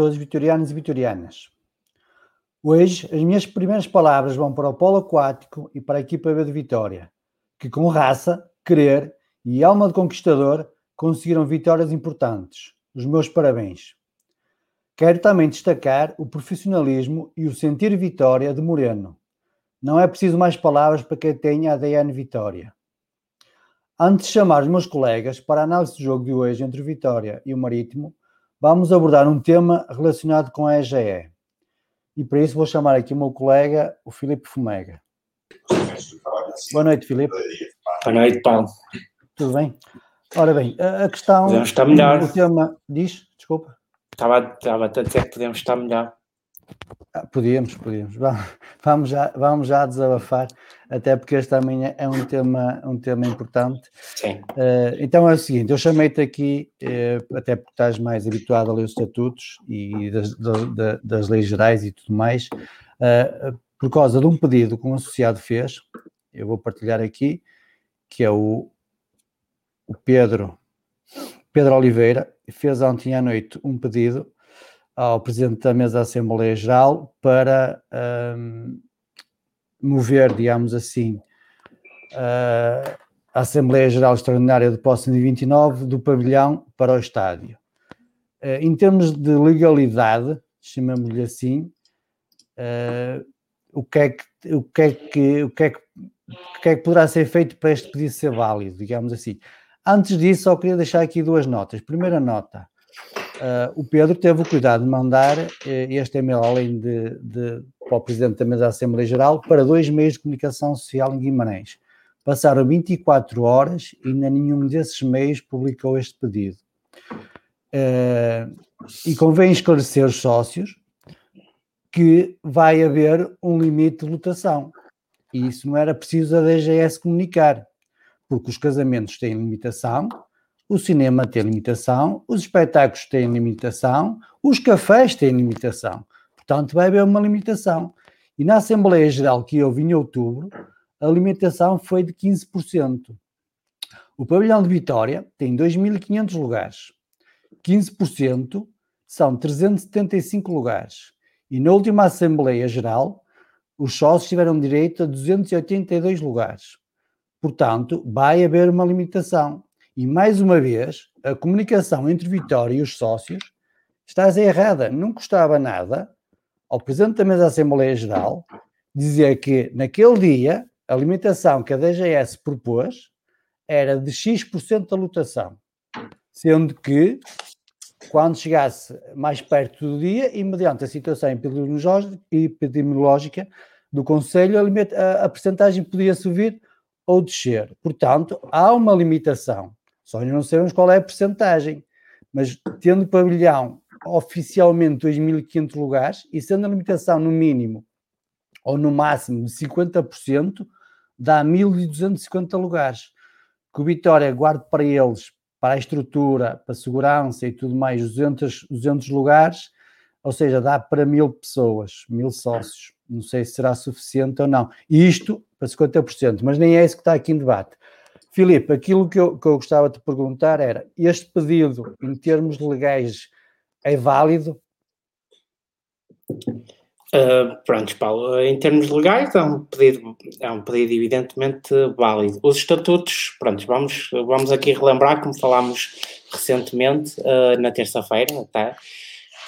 todos vitorianos e vitorianas. Hoje, as minhas primeiras palavras vão para o polo aquático e para a equipa B de Vitória, que com raça, querer e alma de conquistador conseguiram vitórias importantes. Os meus parabéns. Quero também destacar o profissionalismo e o sentir vitória de Moreno. Não é preciso mais palavras para quem tenha a ADN Vitória. Antes de chamar os meus colegas para a análise do jogo de hoje entre o Vitória e o Marítimo, vamos abordar um tema relacionado com a EGE. E para isso vou chamar aqui o meu colega, o Filipe Fumega. Boa noite, Filipe. Boa noite, Paulo. Tudo bem? Ora bem, a questão. Podemos estar melhor. O tema. Diz? Desculpa. Estava, estava a dizer que podemos estar melhor. Ah, podíamos, podíamos. Va- Vamos já, vamos já desabafar, até porque este também é um tema, um tema importante. Sim. Eh, então é o seguinte: eu chamei-te aqui, eh, até porque estás mais habituado a ler os estatutos e das, da- da- das leis gerais e tudo mais, eh, por causa de um pedido que um associado fez, eu vou partilhar aqui, que é o, o Pedro, Pedro Oliveira, fez ontem à noite um pedido ao Presidente da Mesa da Assembleia Geral para ahm, mover, digamos assim, a Assembleia Geral Extraordinária de Posse de 29 do pavilhão para o estádio. Eh, em termos de legalidade, chamamos-lhe assim, eh, o, que é que, o, que é que, o, que é que, o que é que poderá ser feito para este pedido ser válido, digamos assim. Antes disso, só queria deixar aqui duas notas. Primeira nota, eh, o Pedro teve o cuidado de mandar eh, este e-mail, além de, de, para o Presidente da Mesa da Assembleia Geral, para dois meios de comunicação social em Guimarães. Passaram 24 horas e ainda nenhum desses meios publicou este pedido. Eh, e convém esclarecer os sócios que vai haver um limite de lotação. E isso não era preciso a DGS comunicar, porque os casamentos têm limitação, o cinema tem limitação, os espetáculos têm limitação, os cafés têm limitação. Portanto, vai haver uma limitação. E na Assembleia Geral que houve em outubro, a limitação foi de 15%. O pavilhão de Vitória tem 2.500 lugares. 15% são 375 lugares. E na última Assembleia Geral, os sócios tiveram direito a 282 lugares. Portanto, vai haver uma limitação. E mais uma vez, a comunicação entre Vitória e os sócios está errada. Não custava nada ao Presidente da Mesa da Assembleia Geral dizer que naquele dia a limitação que a DGS propôs era de X% da lotação, sendo que quando chegasse mais perto do dia e mediante a situação epidemiológica do Conselho, a, a, percentagem podia subir ou descer. Portanto, há uma limitação. Só não sabemos qual é a percentagem. Mas tendo pavilhão oficialmente 2.500 lugares e sendo a limitação no mínimo ou no máximo de 50%, dá 1.250 lugares. Que o Vitória guarde para eles, para a estrutura, para a segurança e tudo mais, 200, 200 lugares, ou seja, dá para mil pessoas, mil sócios. Não sei se será suficiente ou não. Isto para 50%, mas nem é isso que está aqui em debate. Filipe, aquilo que eu, que eu gostava de perguntar era: este pedido, em termos legais, é válido? Uh, pronto, Paulo, em termos legais é um pedido, é um pedido evidentemente válido. Os estatutos, pronto, vamos, vamos aqui relembrar, como falámos recentemente, uh, na terça-feira, até.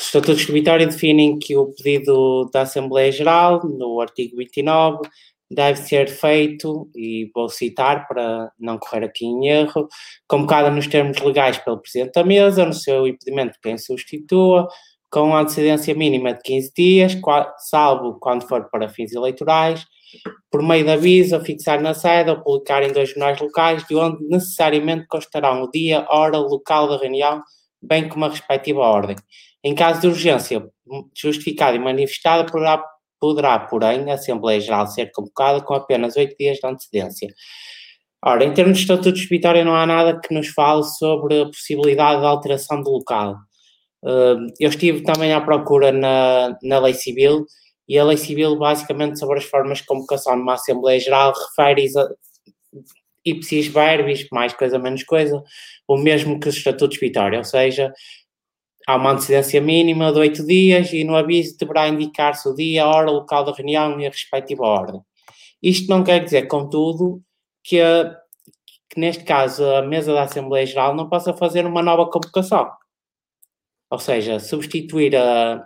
Os estatutos de Vitória definem que o pedido da Assembleia Geral, no artigo 29, deve ser feito, e vou citar para não correr aqui em erro, convocada nos termos legais pelo Presidente da Mesa, no seu impedimento quem substitua, com antecedência mínima de 15 dias, salvo quando for para fins eleitorais, por meio de aviso a fixar na sede ou publicar em dois jornais locais, de onde necessariamente constarão o dia, hora, local da reunião, bem como a respectiva ordem. Em caso de urgência justificada e manifestada, poderá Poderá, porém, a Assembleia Geral ser convocada com apenas oito dias de antecedência. Ora, em termos de estatutos de Vitória, não há nada que nos fale sobre a possibilidade de alteração do local. Hum, eu estive também à procura na, na Lei Civil e a Lei Civil, basicamente, sobre as formas de convocação numa Assembleia Geral, refere ipsis verbis, mais coisa, menos coisa, o mesmo que os estatutos de Vitória, ou seja, Há uma antecedência mínima de oito dias e no aviso deverá indicar-se o dia, a hora, o local da reunião e a respectiva ordem. Isto não quer dizer, contudo, que, que neste caso a mesa da Assembleia Geral não possa fazer uma nova convocação. Ou seja, substituir a,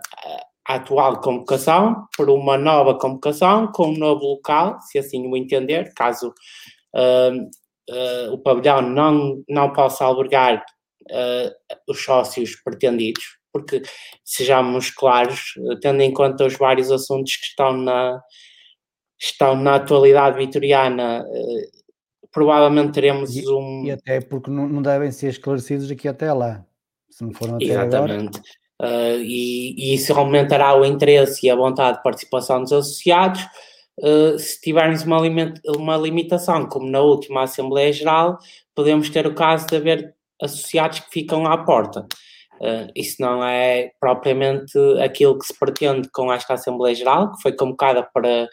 a atual convocação por uma nova convocação com um novo local, se assim o entender, caso uh, uh, o pavilhão não, não possa albergar uh, os sócios pretendidos, porque sejamos claros, tendo em conta os vários assuntos que estão na, estão na atualidade vitoriana, uh, provavelmente teremos e, um. E até porque não, não, devem ser esclarecidos aqui até lá, se não foram até Exatamente. Agora. Uh, e, e, isso aumentará o interesse e a vontade de participação dos associados. Uh, se tivermos uma, uma limitação, como na última Assembleia Geral, podemos ter o caso de haver associados que ficam à porta. Uh, isso não é propriamente aquilo que se pretende com esta Assembleia Geral, que foi convocada para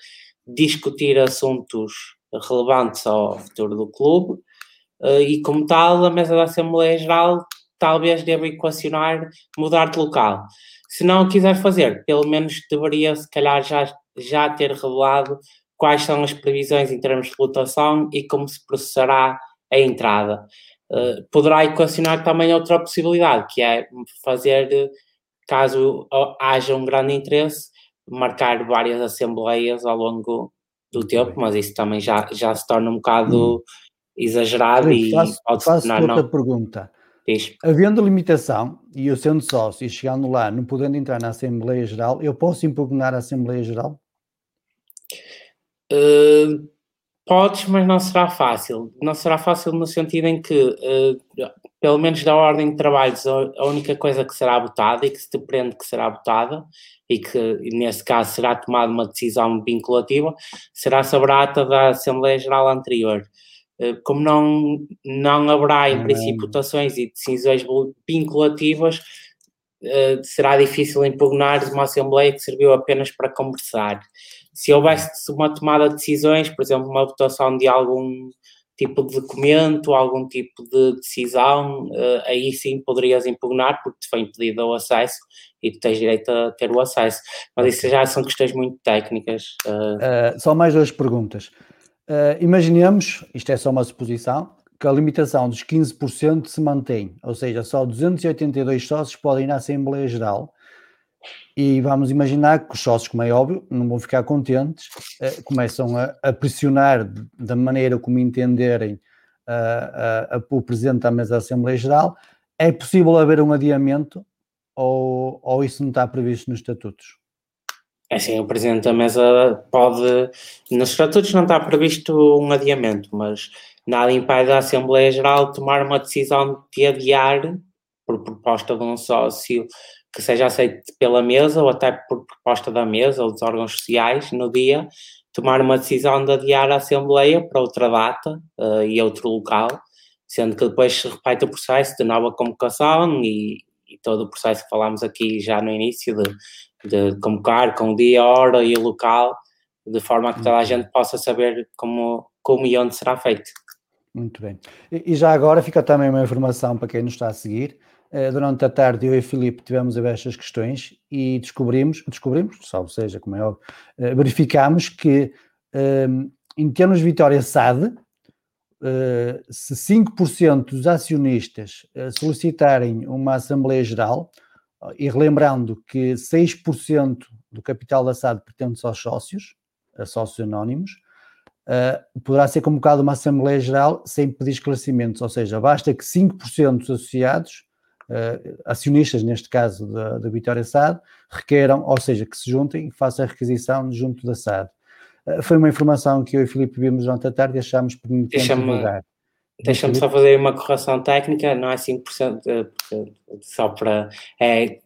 discutir assuntos relevantes ao futuro do clube, uh, e como tal, a mesa da Assembleia Geral talvez deva equacionar mudar de local. Se não o quiser fazer, pelo menos deveria, se calhar, já, já ter revelado quais são as previsões em termos de lotação e como se processará a entrada. Eh, poderá equacionar também outra possibilidade, que é fazer, caso haja um grande interesse, marcar várias assembleias ao longo do tempo, mas isso também já, já se torna um bocado hum. exagerado Sim, e faço, pode faço tornar, outra não. pergunta. Diz. Havendo limitação, e eu sendo sócio e chegando lá, não podendo entrar na Assembleia Geral, eu posso impugnar a Assembleia Geral? Uh, Podes, mas não será fácil. Não será fácil no sentido em que, uh, pelo menos da ordem de trabalhos, a única coisa que será votada e que se depende que será votada, e que nesse caso será tomada uma decisão vinculativa, será sobre a ata da Assembleia Geral anterior. Uh, como não, não haverá, em princípio, votações e decisões vinculativas, uh, será difícil impugnar uma Assembleia que serviu apenas para conversar se houvesse uma tomada de decisões, por exemplo, uma votação de algum tipo de documento, algum tipo de decisão, uh, aí sim poderias impugnar, porque te foi impedido o acesso e tu tens direito a ter o acesso. Mas isso já são questões muito técnicas. Uh... Uh, só mais duas perguntas. imaginemos, isto é só uma suposição, que a limitação dos 15% se mantém, ou seja, só 282 sócios podem ir à Assembleia Geral E vamos imaginar que os sócios, como é óbvio, não vão ficar contentes, eh, começam a, a, pressionar da maneira como entenderem uh, uh, o Presidente da Mesa da Assembleia Geral. É possível haver um adiamento ou, ou isso não está previsto nos estatutos? É assim, o Presidente da Mesa pode. Nos estatutos não está previsto um adiamento, mas nada impede a Assembleia Geral tomar uma decisão de adiar, por proposta de um sócio que seja aceito pela mesa ou até por proposta da mesa ou dos órgãos sociais no dia, tomar uma decisão de adiar a Assembleia para outra data uh, e outro local, sendo que depois se repete o processo de nova convocação e, e todo o processo que falámos aqui já no início de, de convocar com o dia, hora e o local, de forma que toda a gente possa saber como, como e onde será feito. Muito bem. E já agora fica também uma informação para quem nos está a seguir. Eh, durante a tarde, eu e Filipe tivemos a ver estas questões e descobrimos, descobrimos, salvo seja, como é óbvio, eh, verificámos que ehm, em termos de Vitória SAD, eh, se 5% dos acionistas solicitarem uma Assembleia Geral, e relembrando que 6% do capital da SAD pertence aos sócios, a sócios anónimos, uh, poderá ser convocada uma Assembleia Geral sem pedir esclarecimentos, ou seja, basta que 5% dos associados, uh, acionistas neste caso da, da Vitória SAD, requeram, ou seja, que se juntem e façam a requisição junto da SAD. Uh, foi uma informação que eu e o Filipe vimos durante a tarde e achámos permitente divulgar. Deixa-me só fazer uma correção técnica, não é 5%, só para. É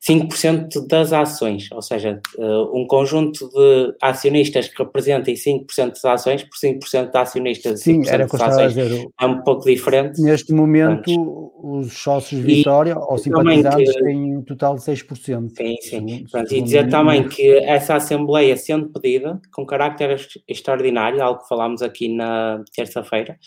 5% das ações, ou seja, eh, um conjunto de acionistas que representem 5% das ações por 5% de acionistas Sim, era das ações é um pouco diferente. Neste momento, os sócios de Vitória ou simpatizantes que, têm um total de 6%. Sim, sim. Pronto, e dizer também que essa Assembleia sendo pedida, com carácter extraordinário, algo que falámos aqui na terça-feira,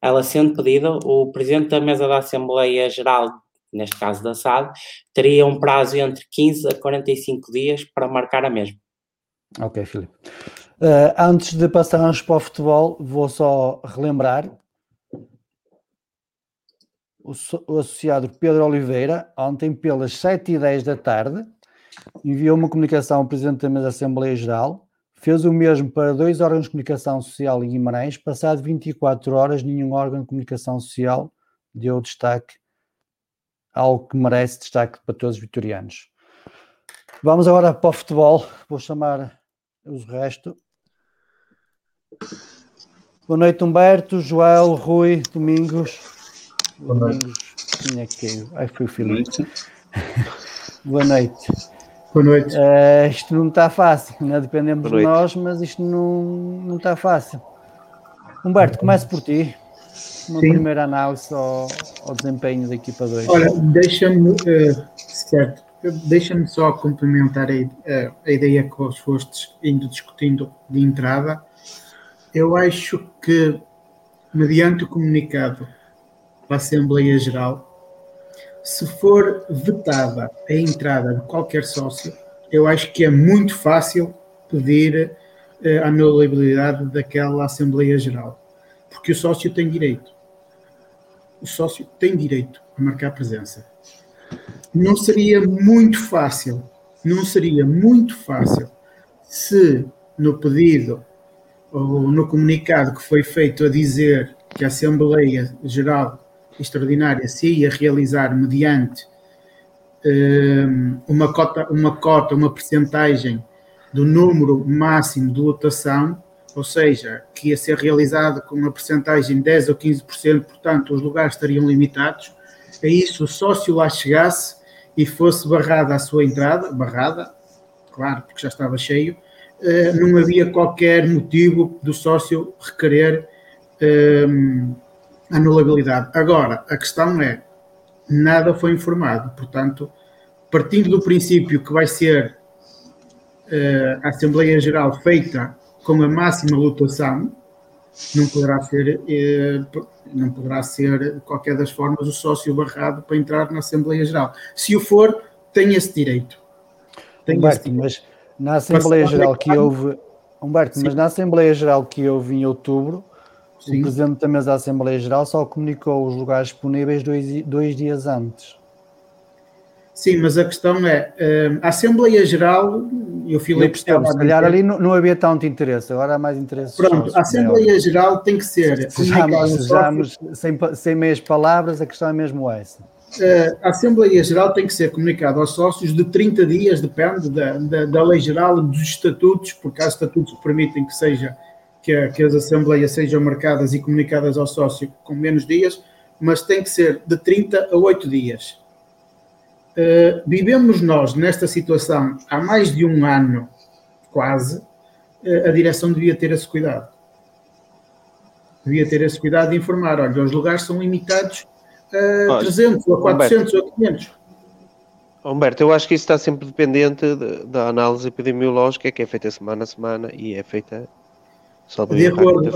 ela sendo pedida, o Presidente da Mesa da Assembleia Geral neste caso da SAD, teria um prazo entre 15 a 45 dias para marcar a mesma. Ok, Filipe. Uh, antes de passarmos para o futebol, vou só relembrar o, o associado Pedro Oliveira, ontem pelas 7h10 da tarde, enviou uma comunicação ao Presidente da da Assembleia Geral, fez o mesmo para dois órgãos de comunicação social em Guimarães, passado 24 horas, nenhum órgão de comunicação social deu destaque algo que merece destaque para todos os vitorianos. Vamos agora para o futebol, vou chamar os resto. Boa noite, Humberto, Joel, Rui, Domingos. Boa noite. Domingos, quem é que é? Ai, foi o Filipe. Boa noite. Boa noite. Uh, isto não está fácil, não é? dependemos de nós, mas isto não, não está fácil. Humberto, comece por ti uma Sim. primeira análise ao, ao, desempenho da equipa 2. Olha, deixa-me, uh, certo, deixa-me só complementar a, a ideia que vos fostes indo discutindo de entrada. Eu acho que, mediante o comunicado para a Assembleia Geral, se for vetada a entrada de qualquer sócio, eu acho que é muito fácil pedir uh, a anulabilidade daquela Assembleia Geral, porque o sócio tem direito o sócio tem direito a marcar presença. Não seria muito fácil, não seria muito fácil se no pedido ou no comunicado que foi feito a dizer que a Assembleia Geral Extraordinária se ia realizar mediante um, uma cota, uma cota, uma percentagem do número máximo de lotação, ou seja, que ia ser realizado com uma percentagem de 10 ou 15%, portanto, os lugares estariam limitados. A isso, o sócio lá chegasse e fosse barrada a sua entrada, barrada, claro, porque já estava cheio, eh, não havia qualquer motivo do sócio requerer um, anulabilidade. Agora, a questão é, nada foi informado, portanto, partindo do princípio que vai ser uh, a Assembleia Geral feita com a máxima lotação, não poderá ser, eh, não poderá ser, de qualquer das formas, o sócio barrado para entrar na Assembleia Geral. Se o for, tem esse direito. Tem Humberto, esse direito. mas na Assembleia Geral que houve, Humberto, Sim. mas na Assembleia Geral que houve em outubro, Sim. o Presidente da Mesa da Assembleia Geral só comunicou os lugares disponíveis dois, dois dias antes. Sim, mas a questão é, uh, a Assembleia Geral, e o Filipe estava Se calhar ali não, não, havia tanto interesse, agora há mais interesse. Pronto, a Assembleia Geral tem que ser. Sejamos, sejamos sem, sem meias palavras, a questão é mesmo essa. Uh, a Assembleia Geral tem que ser comunicada aos sócios de 30 dias, depende da, da, da lei geral, dos estatutos, porque há estatutos que permitem que seja que, que as assembleias sejam marcadas e comunicadas ao sócio com menos dias, mas tem que ser de 30 a 8 dias Uh, vivemos nós nesta situação há mais de um ano, quase, uh, a direção devia ter esse cuidado. Devia ter esse cuidado de informar, olha, os lugares são limitados a 300, ou a 400, Humberto, ou a 500. Humberto, eu acho que isso está sempre dependente de, da análise epidemiológica que é feita semana a semana e é feita de acordo,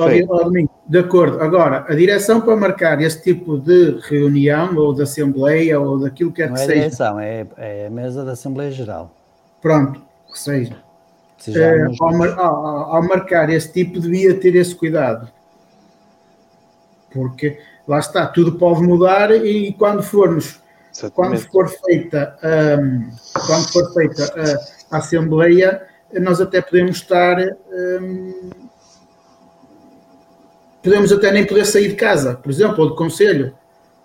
de acordo. Agora, a direção para marcar esse tipo de reunião ou de assembleia ou daquilo que é Não que é seja. Direção, é, é a mesa da Assembleia Geral. Pronto, que seja. É, ao, ao, ao, marcar esse tipo, devia ter esse cuidado. Porque lá está, tudo pode mudar e quando formos, quando for feita, um, quando for feita a, a Assembleia, nós até podemos estar. Um, podemos até nem poder sair de casa, por exemplo, ou de conselho,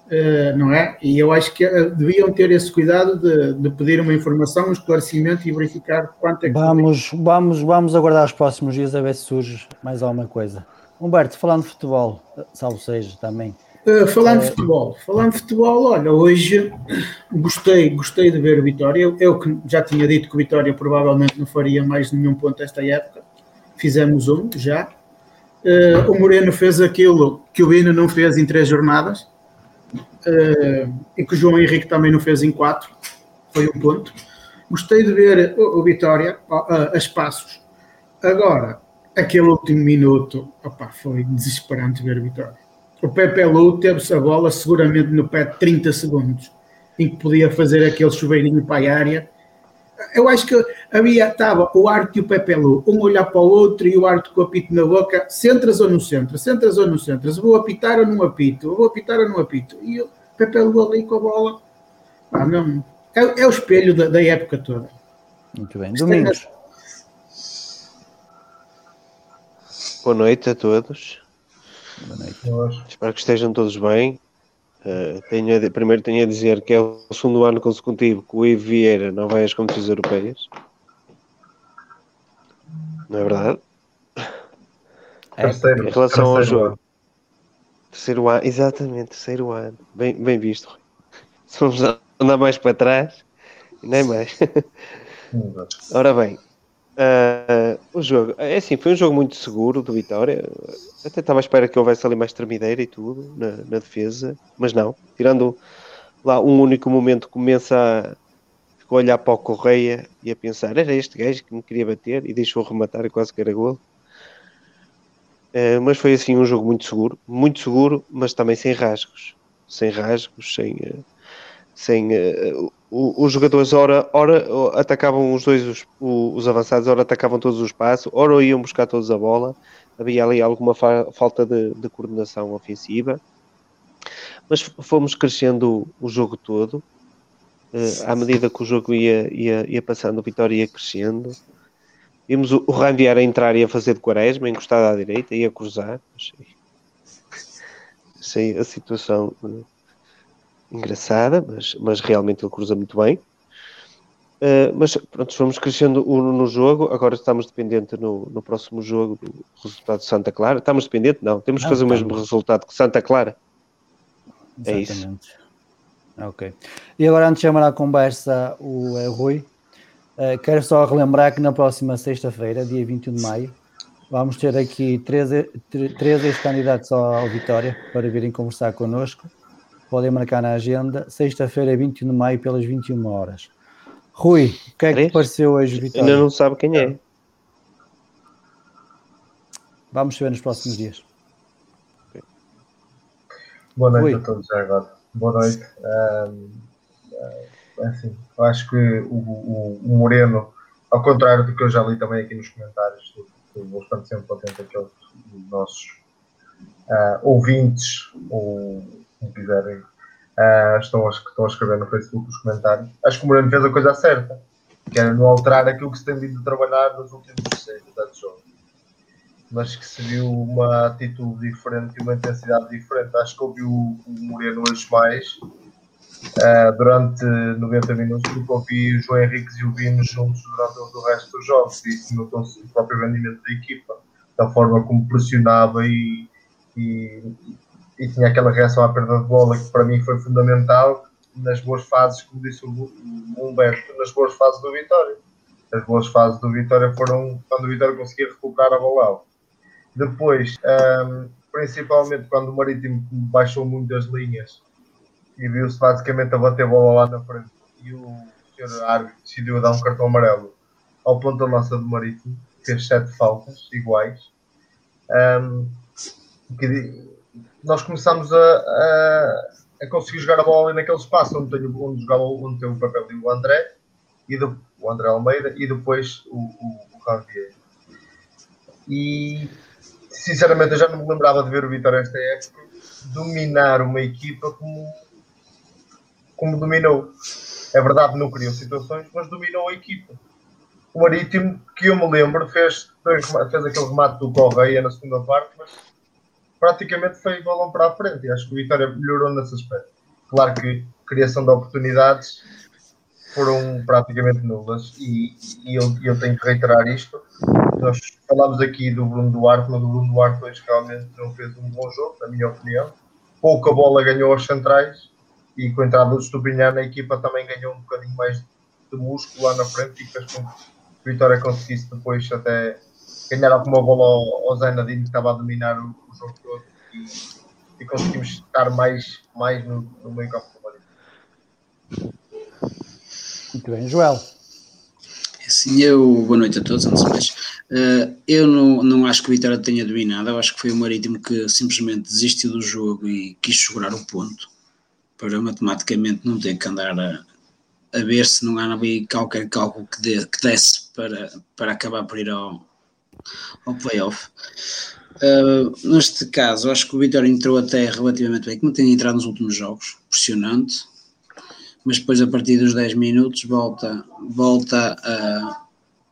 uh, não é? E eu acho que uh, deviam ter esse cuidado de, de, pedir uma informação, um esclarecimento e verificar quanto é que. Vamos, vamos, vamos aguardar os próximos dias a ver se surge mais alguma coisa. Humberto, falando de futebol, salvo seja também. Uh, falando de futebol, falando de futebol, olha, hoje gostei, gostei de ver o Vitória. Eu, eu que já tinha dito que o Vitória provavelmente não faria mais nenhum ponto esta época. Fizemos um já, Uh, o Moreno fez aquilo que o Bino não fez em três jornadas uh, e que o João Henrique também não fez em quatro. Foi um ponto. Gostei de ver o, o Vitória uh, a espaços. Agora, aquele último minuto, opa, foi desesperante ver o Vitória. O Pepe Lu teve-se a bola seguramente no pé de 30 segundos, em que podia fazer aquele chuveirinho para a área eu acho que havia, estava o Arte e o Pepe Lu, um olhar para o outro e o Arte com o apito na boca, centras ou não centras, centras ou não centras, vou apitar ou não apito, vou apitar ou não apito, e o Pepe Lu ali com a bola, não, é, é o espelho da, da, época toda. Muito bem, Domingos. Boa noite a todos. Boa noite. Espero que estejam todos bem. Uh, tenho a, primeiro tenho a dizer que é o segundo ano consecutivo que o Ivo Vieira não vai às competições europeias. Não é verdade? É, terceiro, em relação ao jogo. Terceiro ano, exatamente, terceiro ano. Bem, bem visto. Se vamos andar mais para trás, nem mais. Ora bem, Uh, o jogo, é assim, foi um jogo muito seguro do Vitória. Até estava à espera que houvesse ali mais tremideira e tudo na, na, defesa, mas não. Tirando lá um único momento, começa a, olhar para o Correia e a pensar: era este gajo que me queria bater e deixou rematar e quase que era gol. Uh, mas foi assim um jogo muito seguro, muito seguro, mas também sem rasgos, sem rasgos, sem, uh, sem uh, os jogadores ora, ora atacavam os dois os, os, avançados, ora atacavam todos o espaço, ora iam buscar todos a bola, havia ali alguma fa falta de, de, coordenação ofensiva, mas fomos crescendo o, jogo todo, uh, à medida que o jogo ia, ia, ia passando, o Vitória ia crescendo, vimos o, o Ranvier a entrar e a fazer de quaresma, encostado à direita, e a cruzar, achei, achei a situação... Uh, engraçada, mas, mas realmente ele cruza muito bem. Uh, mas pronto, fomos crescendo no jogo, agora estamos dependentes no, no próximo jogo do resultado de Santa Clara. Estamos dependentes? Não, temos que fazer o mesmo resultado que Santa Clara. É Exatamente. É isso. Ok. E agora, antes de chamar à conversa o uh, Rui, uh, quero só relembrar que na próxima sexta-feira, dia 21 de maio, vamos ter aqui três, três ex-candidatos ao Vitória para virem conversar connosco podem marcar na agenda, sexta-feira, 21 de maio, pelas 21 horas. Rui, o que é que te pareceu hoje, Vitória? Ainda não sabe quem é. Vamos ver nos próximos dias. Boa noite Rui. a todos já agora. Boa noite. Um, assim, eu acho que o, o, o, Moreno, ao contrário do que eu já li também aqui nos comentários, vou estar sempre atento àqueles nossos uh, ouvintes ou como quiserem uh, estão, a, estão a escrever no Facebook os comentários. Acho que o Moreno fez a coisa certa, que era não alterar aquilo que se tem vindo a trabalhar nos últimos 6, 7 jogos. Mas que se viu uma atitude diferente e uma intensidade diferente. Acho que ouvi o, o Moreno hoje mais uh, durante 90 minutos do que ouvi o João Henriques e o Vino juntos durante o resto dos jogos. E isso notou-se o próprio rendimento da equipa, da forma como pressionava e, e, e, tinha aquela reação à perda de bola que para mim foi fundamental nas boas fases, como disse o Humberto, nas boas fases do Vitória. As boas fases do Vitória foram quando o Vitória conseguia recuperar a bola Depois, um, principalmente quando o Marítimo baixou muito as linhas e viu-se basicamente a bater bola lá na frente e o senhor árbitro decidiu dar um cartão amarelo ao ponto da lança do Marítimo, fez sete faltas iguais. Um, que nós começámos a, a, a, conseguir jogar a bola ali naquele espaço onde, tenho, onde, jogava, onde tem o papel de o André, e do, o André Almeida e depois o, o, o Javier. E sinceramente eu já não me lembrava de ver o Vitória esta época dominar uma equipa como como dominou. É verdade, não criou situações, mas dominou a equipa. O Marítimo, que eu me lembro, fez, fez, fez aquele remate do Correia na segunda parte, mas praticamente foi balão para a frente. E acho que o Vitória melhorou nesse aspecto. Claro que criação de oportunidades foram praticamente nulas e, e eu, eu, tenho que reiterar isto. Nós falámos aqui do Bruno Duarte, mas o Bruno Duarte hoje realmente não fez um bom jogo, na minha opinião. Pouca bola ganhou aos centrais e com a entrada do Estupinhar, a equipa também ganhou um bocadinho mais de músculo lá na frente e fez com que a Vitória conseguisse depois até ganhar alguma bola ao, Nadine que estava a dominar o, o jogo todo e, e, conseguimos estar mais, mais no, no meio campo do Muito bem, Joel. É Sim, eu, boa noite a todos, antes mais. Uh, eu não, não acho que o Vitória tenha dominado, eu acho que foi o Marítimo que simplesmente desistiu do jogo e quis segurar o ponto para matematicamente não ter que andar a, a ver se não há ali qualquer cálculo que, dê, que desse para, para acabar por ir ao, ao playoff. Uh, neste caso, acho que o Vitória entrou até relativamente bem, como tem entrado nos últimos jogos, pressionante, mas depois a partir dos 10 minutos volta, volta a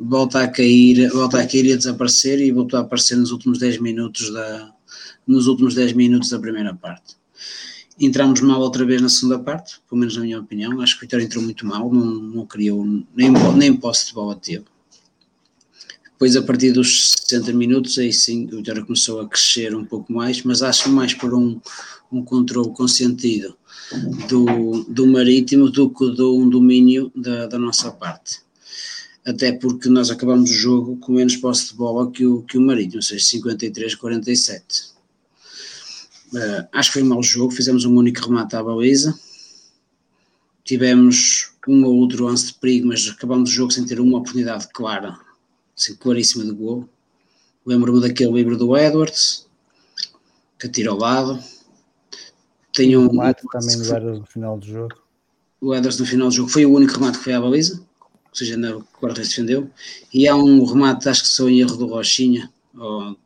volta a cair, volta a cair e a desaparecer e voltou a aparecer nos últimos 10 minutos da nos últimos 10 minutos da primeira parte. Entramos mal outra vez na segunda parte, pelo menos na minha opinião. Acho que o Vitória entrou muito mal, não, não criou nem, nem posse de bola teve. Depois, a partir dos 60 minutos, aí sim, o Vitória começou a crescer um pouco mais, mas acho mais por um, um controle consentido do, do Marítimo do que de um domínio da, da nossa parte. Até porque nós acabamos o jogo com menos posse de bola que o, que o Marítimo, ou seja, 53-47 Uh, acho que foi um mau jogo, fizemos um único remate à baliza. Tivemos um ou outro lance de perigo, mas acabamos o jogo sem ter uma oportunidade clara, assim, claríssima de gol. Lembro-me daquele livro do Edwards, que tira ao lado. Tenho um remate também no Edwards no final do jogo. O Edwards no final do jogo foi o único remate que foi à baliza, ou seja, na quarta defendeu. E há um remate, acho que sou em erro do Rochinha, ou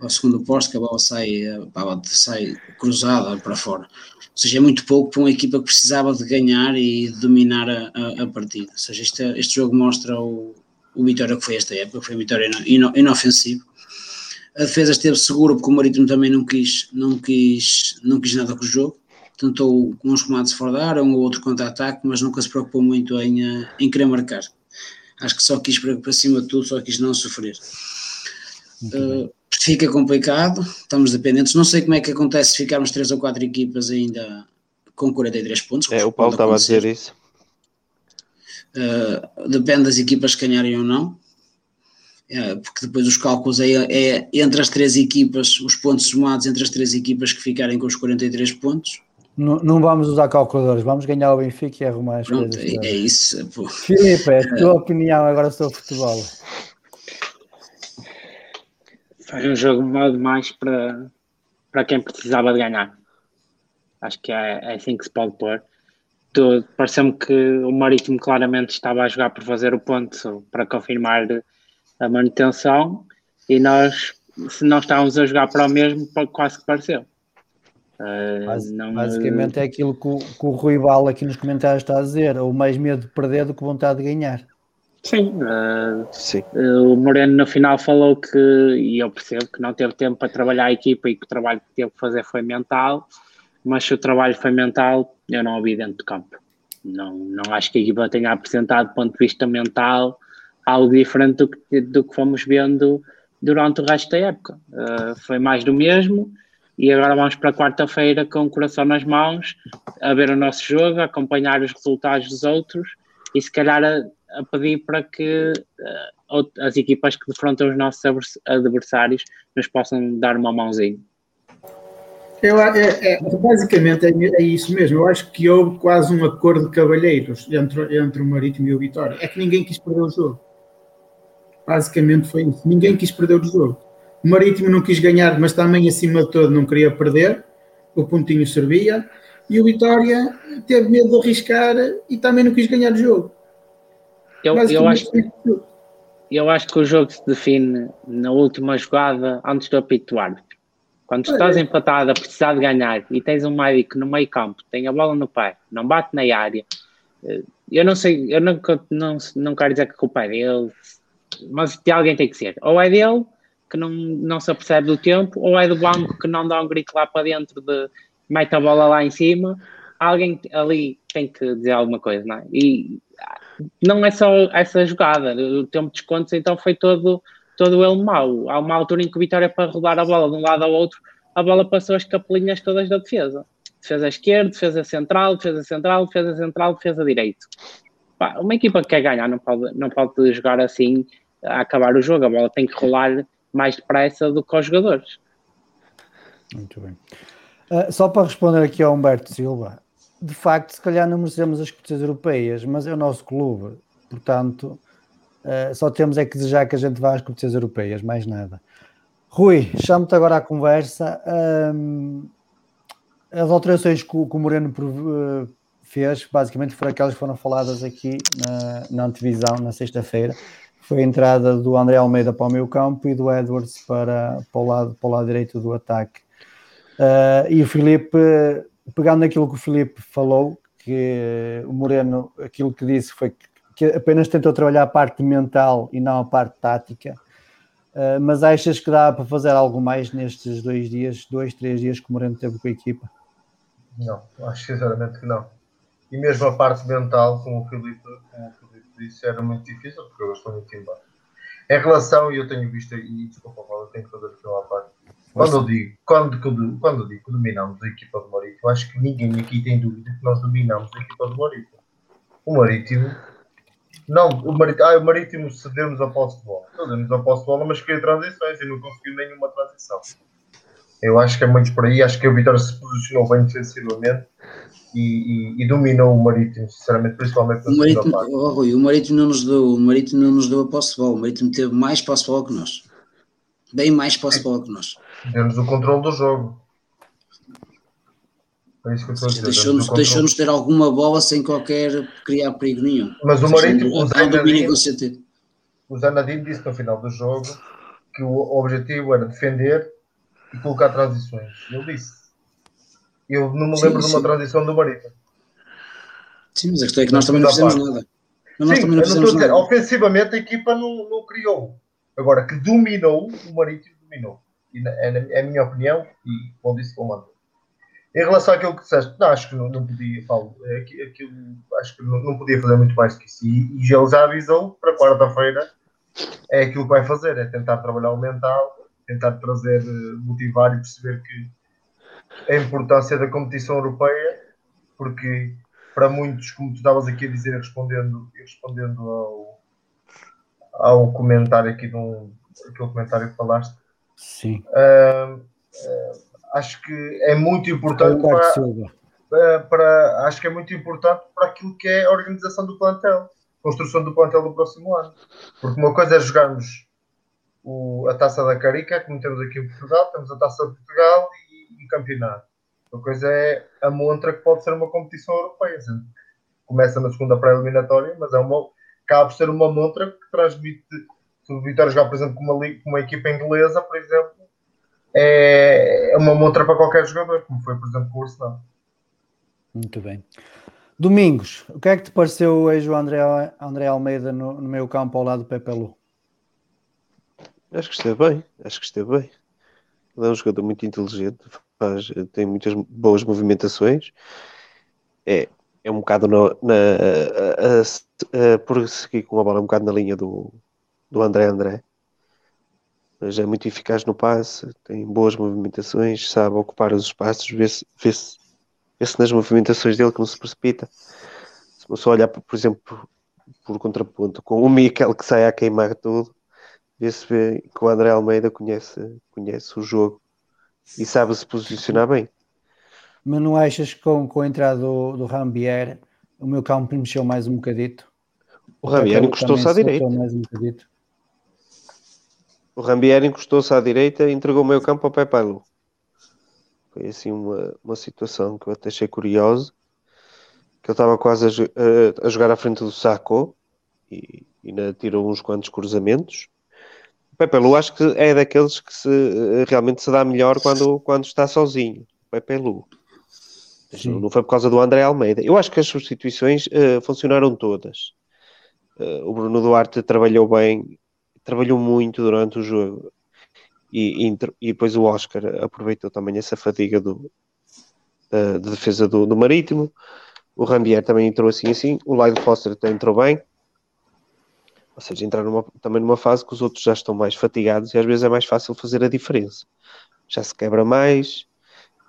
ao segundo posto que a bola sai, a bola sai cruzada para fora. Ou seja, é muito pouco para uma equipa que precisava de ganhar e de dominar a, a, a partida. Ou seja, este, este jogo mostra o, o Vitória que foi esta época, foi vitória ino, inofensiva. A defesa esteve segura porque o Marítimo também não quis, não quis, não quis nada com o jogo. Tentou uns comandos fora da área, um ou outro contra-ataque, mas nunca se preocupou muito em, eh, em querer marcar. Acho que só quis para, para cima de tudo, só quis não sofrer. Uh, fica complicado, estamos dependentes. Não sei como é que acontece se ficarmos três ou quatro equipas ainda com 43 pontos. É, o Paulo estava a dizer isso. Uh, depende das equipas que ganharem ou não, uh, porque depois os cálculos é, é, entre as três equipas, os pontos somados entre as três equipas que ficarem com os 43 pontos. Não, não vamos usar calculadores, vamos ganhar o Benfica e arrumar as Pronto, coisas. É, é isso. Pô. Filipe, é a tua opinião agora sobre futebol foi um jogo mal demais para, para quem precisava de ganhar. Acho que é, é assim que se pode pôr. Pareceu-me que o Marítimo claramente estava a jogar por fazer o ponto para confirmar a manutenção e nós, se não estávamos a jogar para o mesmo, quase que pareceu. Bas- não, basicamente é aquilo que o, que o Rui Bala aqui nos comentários está a dizer, ou mais medo de perder do que vontade de ganhar. Sim, uh, Sim. uh, o Moreno no final falou que, e eu percebo que não teve tempo para trabalhar a equipa e que o trabalho que teve que fazer foi mental, mas se o trabalho foi mental, eu não o vi dentro do campo. Não, não acho que a equipa tenha apresentado, do ponto de vista mental, algo diferente do que, do que fomos vendo durante o resto da época. Uh, foi mais do mesmo e agora vamos para quarta-feira com o coração nas mãos, a ver o nosso jogo, a acompanhar os resultados dos outros e se calhar a, a pedir para que uh, as equipas que defrontam os nossos advers- adversários nos possam dar uma mãozinha. Eu, é, é- basicamente é, é isso mesmo. Eu acho que houve quase um acordo de cavalheiros entre, entre o Marítimo e o Vitória. É que ninguém quis perder o jogo. Basicamente foi isso. Ninguém quis perder o jogo. O Marítimo não quis ganhar, mas também acima de tudo não queria perder. O pontinho servia. E o Vitória teve medo de arriscar e também não quis ganhar o jogo. Eu, eu, acho, eu acho que o jogo se define na última jogada antes do apito árbitro. Quando estás empatado a precisar de ganhar e tens um médico no meio campo, tem a bola no pé, não bate na área, eh, eu não sei, eu não, não, não quero dizer que a culpa é dele, mas de alguém tem que ser. Ou é dele, que não, não se apercebe do tempo, ou é do banco que não dá um grito lá para dentro de mete a bola lá em cima. Alguém ali tem que dizer alguma coisa, não é? E não é só essa jogada, o tempo de descontos então foi todo, todo ele mau. Há uma altura em que o Vitória para rodar a bola de um lado ao outro, a bola passou as capelinhas todas da defesa. Defesa esquerda, defesa central, defesa central, defesa central, defesa direito. Pá, uma equipa que quer ganhar não pode, não pode jogar assim a acabar o jogo, a bola tem que rolar mais depressa do que os jogadores. Muito bem. Uh, só para responder aqui ao Humberto Silva, de facto, se calhar não merecemos as competições europeias, mas é o nosso clube, portanto, uh, só temos é que desejar que a gente vá às competições europeias, mais nada. Rui, chamo-te agora à conversa. Um, as alterações que o, que o Moreno uh, fez, basicamente, foram aquelas que foram faladas aqui na, na antevisão, na sexta-feira. Foi a entrada do André Almeida para o meio campo e do Edwards para, para, o, lado, para o lado direito do ataque. Uh, e o Filipe, pegando naquilo que o Filipe falou, que o Moreno, aquilo que disse foi que, que apenas tentou trabalhar a parte mental e não a parte tática. Uh, mas achas que dá para fazer algo mais nestes dois dias, dois, três dias que o Moreno teve com a equipa? Não, acho sinceramente que não. E mesmo a parte mental, como o Filipe, como o Filipe disse, era muito difícil, porque eu estou muito embaixo. Em relação, e eu tenho visto, e desculpa, Paulo, eu tenho que fazer aqui uma parte. Quando eu digo, quando, quando, quando digo que dominamos a equipa do Marítimo, acho que ninguém aqui tem dúvida que nós dominamos a equipa do Marítimo. O Marítimo, não, o Marítimo, ah, o Marítimo cedeu-nos a posse de bola. Cedeu-nos a posse de bola, mas queria transições e não conseguiu nenhuma transição. Eu acho que é muito por aí, acho que o Vitória se posicionou bem defensivamente e, e, e, dominou o Marítimo, sinceramente, principalmente o Marítimo. Oh, Rui, o Marítimo não nos deu, o Marítimo não nos deu a posse de bola, o Marítimo teve mais posse de bola que nós. Bem mais posse de bola que nós. Deu-nos o controle do jogo. É isso que eu estou a dizer. Deixou-nos deixou ter alguma bola sem qualquer criar perigo nenhum. Mas o Marítimo, o o Nadine disse no final do jogo que o objetivo era defender e colocar transições. Ele disse. Eu não me lembro sim, de uma transição do Marítimo. Sim, mas a questão é que nós também não fizemos parte. nada. Mas nós sim, também não fizemos nada. Ofensivamente a equipa não, não criou. Agora, que dominou, o Marítimo dominou. E é, é a minha opinião e como disse vou manter. Em relação àquilo que disseste, não, acho que não, não podia, Paulo, aquilo, acho que não, não, podia fazer muito mais do que isso. E, e ele já avisou para quarta-feira é aquilo que vai fazer, é tentar trabalhar o mental, tentar trazer, motivar e perceber que a importância da competição europeia, porque para muitos, como tu estavas aqui a dizer, respondendo, respondendo ao, ao comentário aqui de um, aquele comentário que falaste, Sim. Uh, uh, acho que é muito importante para, para, acho que é muito importante para aquilo que é a organização do plantel, construção do plantel do próximo ano. Porque uma coisa é jogarmos o, a taça da Carica, como temos aqui em Portugal, temos a taça de Portugal e, e o campeonato. Outra coisa é a montra que pode ser uma competição europeia. Assim, começa na segunda pré-eliminatória, mas é uma, acaba por ser uma montra que transmite. Se o Vitória jogar, por exemplo, com uma, com uma equipa inglesa, por exemplo, é, é uma montra para qualquer jogador, como foi, por exemplo, com o Arsenal. Muito bem. Domingos, o que é que te pareceu hoje o André, André Almeida no, no meio campo ao lado do Pepe Lu? Acho que esteve bem, acho que esteve bem. Ele é um jogador muito inteligente, faz, tem muitas boas movimentações. É, é um bocado na, na a, a, a, por seguir com a bola um bocado na linha do, do André André. Mas é muito eficaz no passe, tem boas movimentações, sabe ocupar os espaços, vê-se vê -se, vê -se nas movimentações dele que não se precipita. Se você olhar, por exemplo, por contraponto com o Miquel que sai a queimar tudo, vê-se vê que o André Almeida conhece, conhece o jogo e sabe se posicionar bem. Mas não achas que com, com a entrada do, do Rambier o meu campo mexeu mais um bocadito? O Rambier encostou-se à direita. Mais um o Rambier encostou-se à direita e entregou o meio campo ao Pepe Lu. Foi assim uma, uma situação que eu até achei curiosa. Que ele estava quase a, a, jogar à frente do Saco e, ainda tirou uns quantos cruzamentos o Pepe Lu acho que é daqueles que se, eh, realmente se dá melhor quando, quando está sozinho. O Pepe Lu. Não foi por causa do André Almeida. Eu acho que as substituições uh, funcionaram todas. Uh, o Bruno Duarte trabalhou bem, trabalhou muito durante o jogo. E, e, e depois o Oscar aproveitou também essa fadiga do, uh, de defesa do, do Marítimo. O Rambier também entrou assim assim. O Lloyd Foster também entrou bem. Ou seja, entrar numa, também numa fase que os outros já estão mais fatigados e às vezes é mais fácil fazer a diferença. Já se quebra mais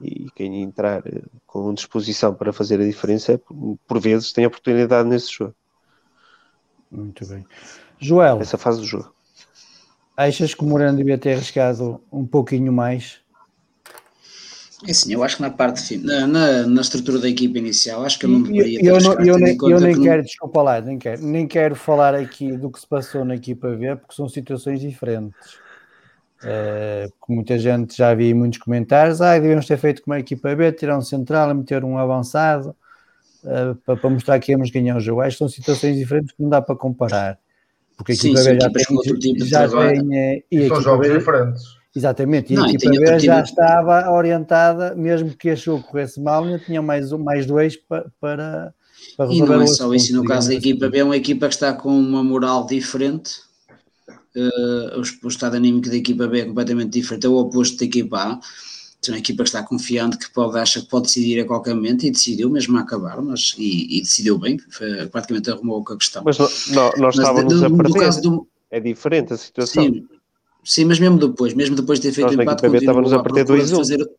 e quem entrar eh, com disposição para fazer a diferença, por vezes, tem oportunidade nesse jogo. Muito bem. Joel. Essa fase do jogo. Achas que o Moreno devia ter arriscado um pouquinho mais é assim, eu acho que na parte na, na, na, estrutura da equipa inicial, acho que eu não deveria ter eu, não, eu, nem, eu nem quero, não... desculpa lá, nem quero, nem quero falar aqui do que se passou na equipa V, porque são situações diferentes. Uh, muita gente já vi muitos comentários, ah, devíamos ter feito como a equipa B, tirar um central, meter um avançado uh, para, para, mostrar que íamos ganhar o jogo. Acho que são situações diferentes que não dá para comparar. Porque a equipa Sim, B já tem, tipo já tem, eh, e são jogos B, diferentes. Exatamente, e não, a equipa B já estava orientada, mesmo que este jogo corresse mal, ainda tinha mais, mais dois para, para, para resolver E não é só isso, no caso da equipa B é uma equipa que está com uma moral diferente, uh, o, o, estado anímico da equipa B é completamente diferente, é o oposto da equipa A, uma equipa que está confiante, que pode, acha que pode decidir a qualquer momento e decidiu mesmo a acabar, mas, e, e decidiu bem, foi, praticamente arrumou a questão. Mas não, nós estávamos a perder, do, é diferente a situação. Sim, Sim, mas mesmo depois, mesmo depois de ter feito o empate, estávamos a perder 2-1. Fazer,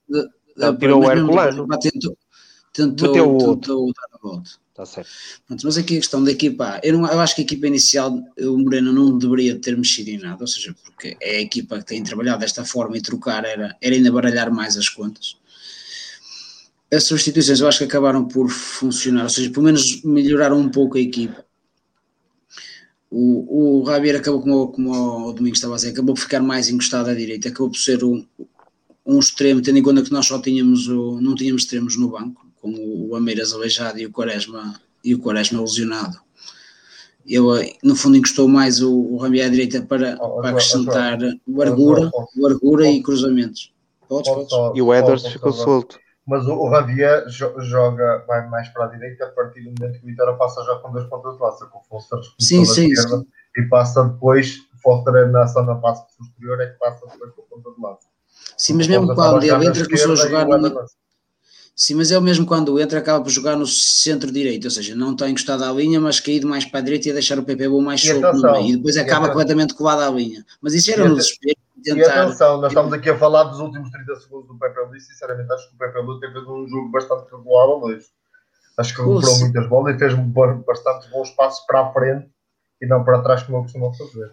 tirou o Herculano. Tentou, tentou, tentou dar a volta. Está certo. Pronto, mas aqui a questão da equipa, eu, não, eu acho que a equipa inicial, o Moreno não deveria ter mexido em nada, ou seja, porque é a equipa que tem trabalhado desta forma e trocar era, era ainda baralhar mais as contas. As substituições eu acho que acabaram por funcionar, ou seja, pelo menos melhoraram um pouco a equipa. O, o Javier acabou, como, como o Domingos estava a dizer, acabou por ficar mais encostado à direita, acabou por ser um, um extremo, tendo em conta que nós só tínhamos, o, não tínhamos extremos no banco, com o, o Ameiras aleijado e o Quaresma, e o Quaresma lesionado. Eu, no fundo, encostou mais o, o à direita para, oh, para acrescentar o Argura, o Argura e cruzamentos. Podes, podes. E o Edwards ficou solto mas o, o Ravier joga, vai mais para a direita a partir do momento que o Vitória passa já com dois pontas de lança, com o Foster sim, sim, esquerda, sim. e passa depois, o Foster é na zona passe posterior, é que passa depois com a ponta de lança. Sim, mas mesmo quando ele entra, começou a jogar numa... Sim, mas é o mesmo quando entra, acaba por jogar no centro-direito, ou seja, não está encostado à linha, mas caído mais para a direita e deixar o PPB mais solto no meio, e depois acaba completamente colado à linha. Mas isso era no desespero tentar. E atenção, nós estamos aqui a falar dos últimos 30 segundos do Pepe Lu e sinceramente acho que o Pepe Lu tem feito um jogo bastante regular hoje. Acho que recuperou muitas bolas e fez bastante bons passos para a frente e não para trás como eu costumo fazer.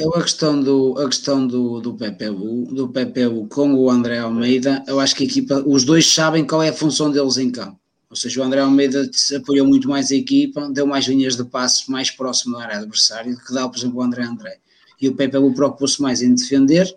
É a questão do, a questão do, do PPU, do PPU com o André Almeida, eu acho que a equipa, os dois sabem qual é a função deles em campo. Ou seja, o André Almeida apoiou muito mais a equipa, deu mais linhas de passe mais próximo da área adversária do que dá, por exemplo, o André André e o Pepe preocupou-se mais em defender,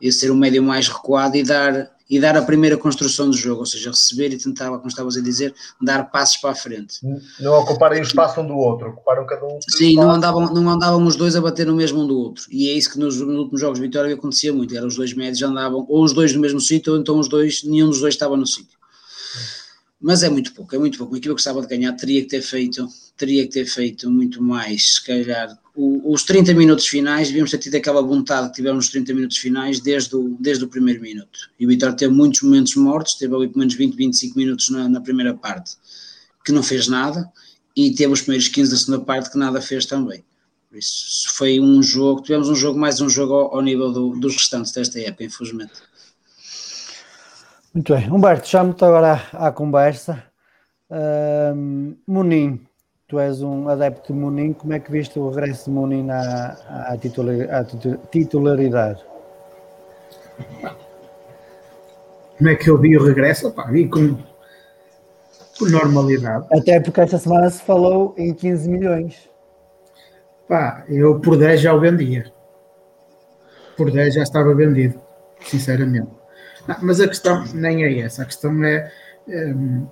e ser um médio mais recuado e dar, e dar a primeira construção do jogo, ou seja, receber e tentar, como estavas a dizer, dar passos para a frente. Não ocuparem o espaço um do outro, ocuparam cada um. Sim, não andavam, não andavam os dois a bater no mesmo um do outro. E é isso que nos, nos últimos jogos de Vitória acontecia muito. Eram os dois médios andavam, ou os dois no mesmo sítio, ou então os dois, nenhum dos dois estava no sítio. Mas é muito pouco, é muito pouco. Aquilo que gostava de ganhar teria que ter feito, teria que ter feito muito mais, se calhar. Os 30 minutos finais, devíamos ter tido aquela vontade que tivemos nos 30 minutos finais desde o, desde o primeiro minuto. E o Vitória teve muitos momentos mortos, teve ali pelo menos 20, 25 minutos na, na primeira parte, que não fez nada, e teve os primeiros 15 da segunda parte que nada fez também. Por isso, foi um jogo, tivemos um jogo, mais um jogo ao, ao nível do, dos restantes desta época, infelizmente. Muito bem. Humberto, chamo-te agora à, à conversa. Um, Munim, tu és um adepto de Munim, como é que viste o regresso de Munim à, à, titular, à titularidade? Como é que eu vi o regresso? Opa, vi com, com normalidade. Até porque esta semana se falou em 15 milhões. Pá, eu por 10 já o vendia. Por 10 já estava vendido, sinceramente. Não, mas a questão nem é essa, a questão é. Hum,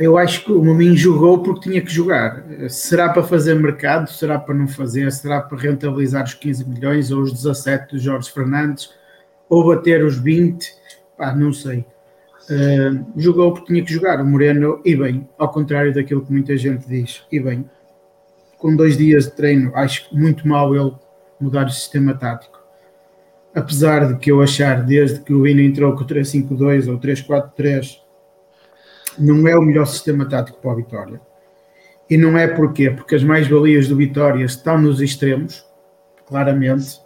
eu acho que o Maminho jogou porque tinha que jogar. Será para fazer mercado? Será para não fazer? Será para rentabilizar os 15 milhões ou os 17 do Jorge Fernandes? Ou bater os 20? Pá, não sei. Uh, jogou porque tinha que jogar. O Moreno, e bem, ao contrário daquilo que muita gente diz, e bem, com dois dias de treino, acho muito mal ele mudar o sistema tático apesar de que eu achar, desde que o Vina entrou com o 3-5-2 ou 3-4-3, não é o melhor sistema tático para a Vitória. E não é porquê? Porque as mais-valias do Vitória estão nos extremos, claramente.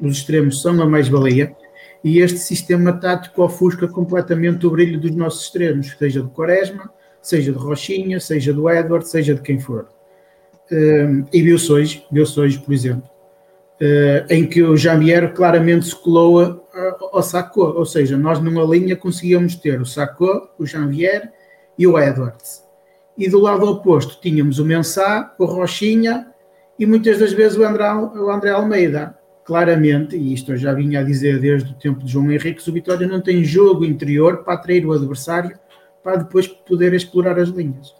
Os extremos são a mais-valia. E este sistema tático ofusca completamente o brilho dos nossos extremos, seja do Quaresma, seja do Rochinha, seja do Edward, seja de quem for. Um, e viu-se hoje, viu hoje, por exemplo, Uh, em que o Jambier claramente se colou ao Sacco, ou seja, nós numa linha conseguíamos ter o Sacco, o Janvier e o Edwards. E do lado oposto tínhamos o Mensah, o Rochinha e muitas das vezes o André, o André Almeida. Claramente, e isto eu já vinha a dizer desde o tempo de João Henrique, o Vitória não tem jogo interior para atrair o adversário para depois poder explorar as linhas.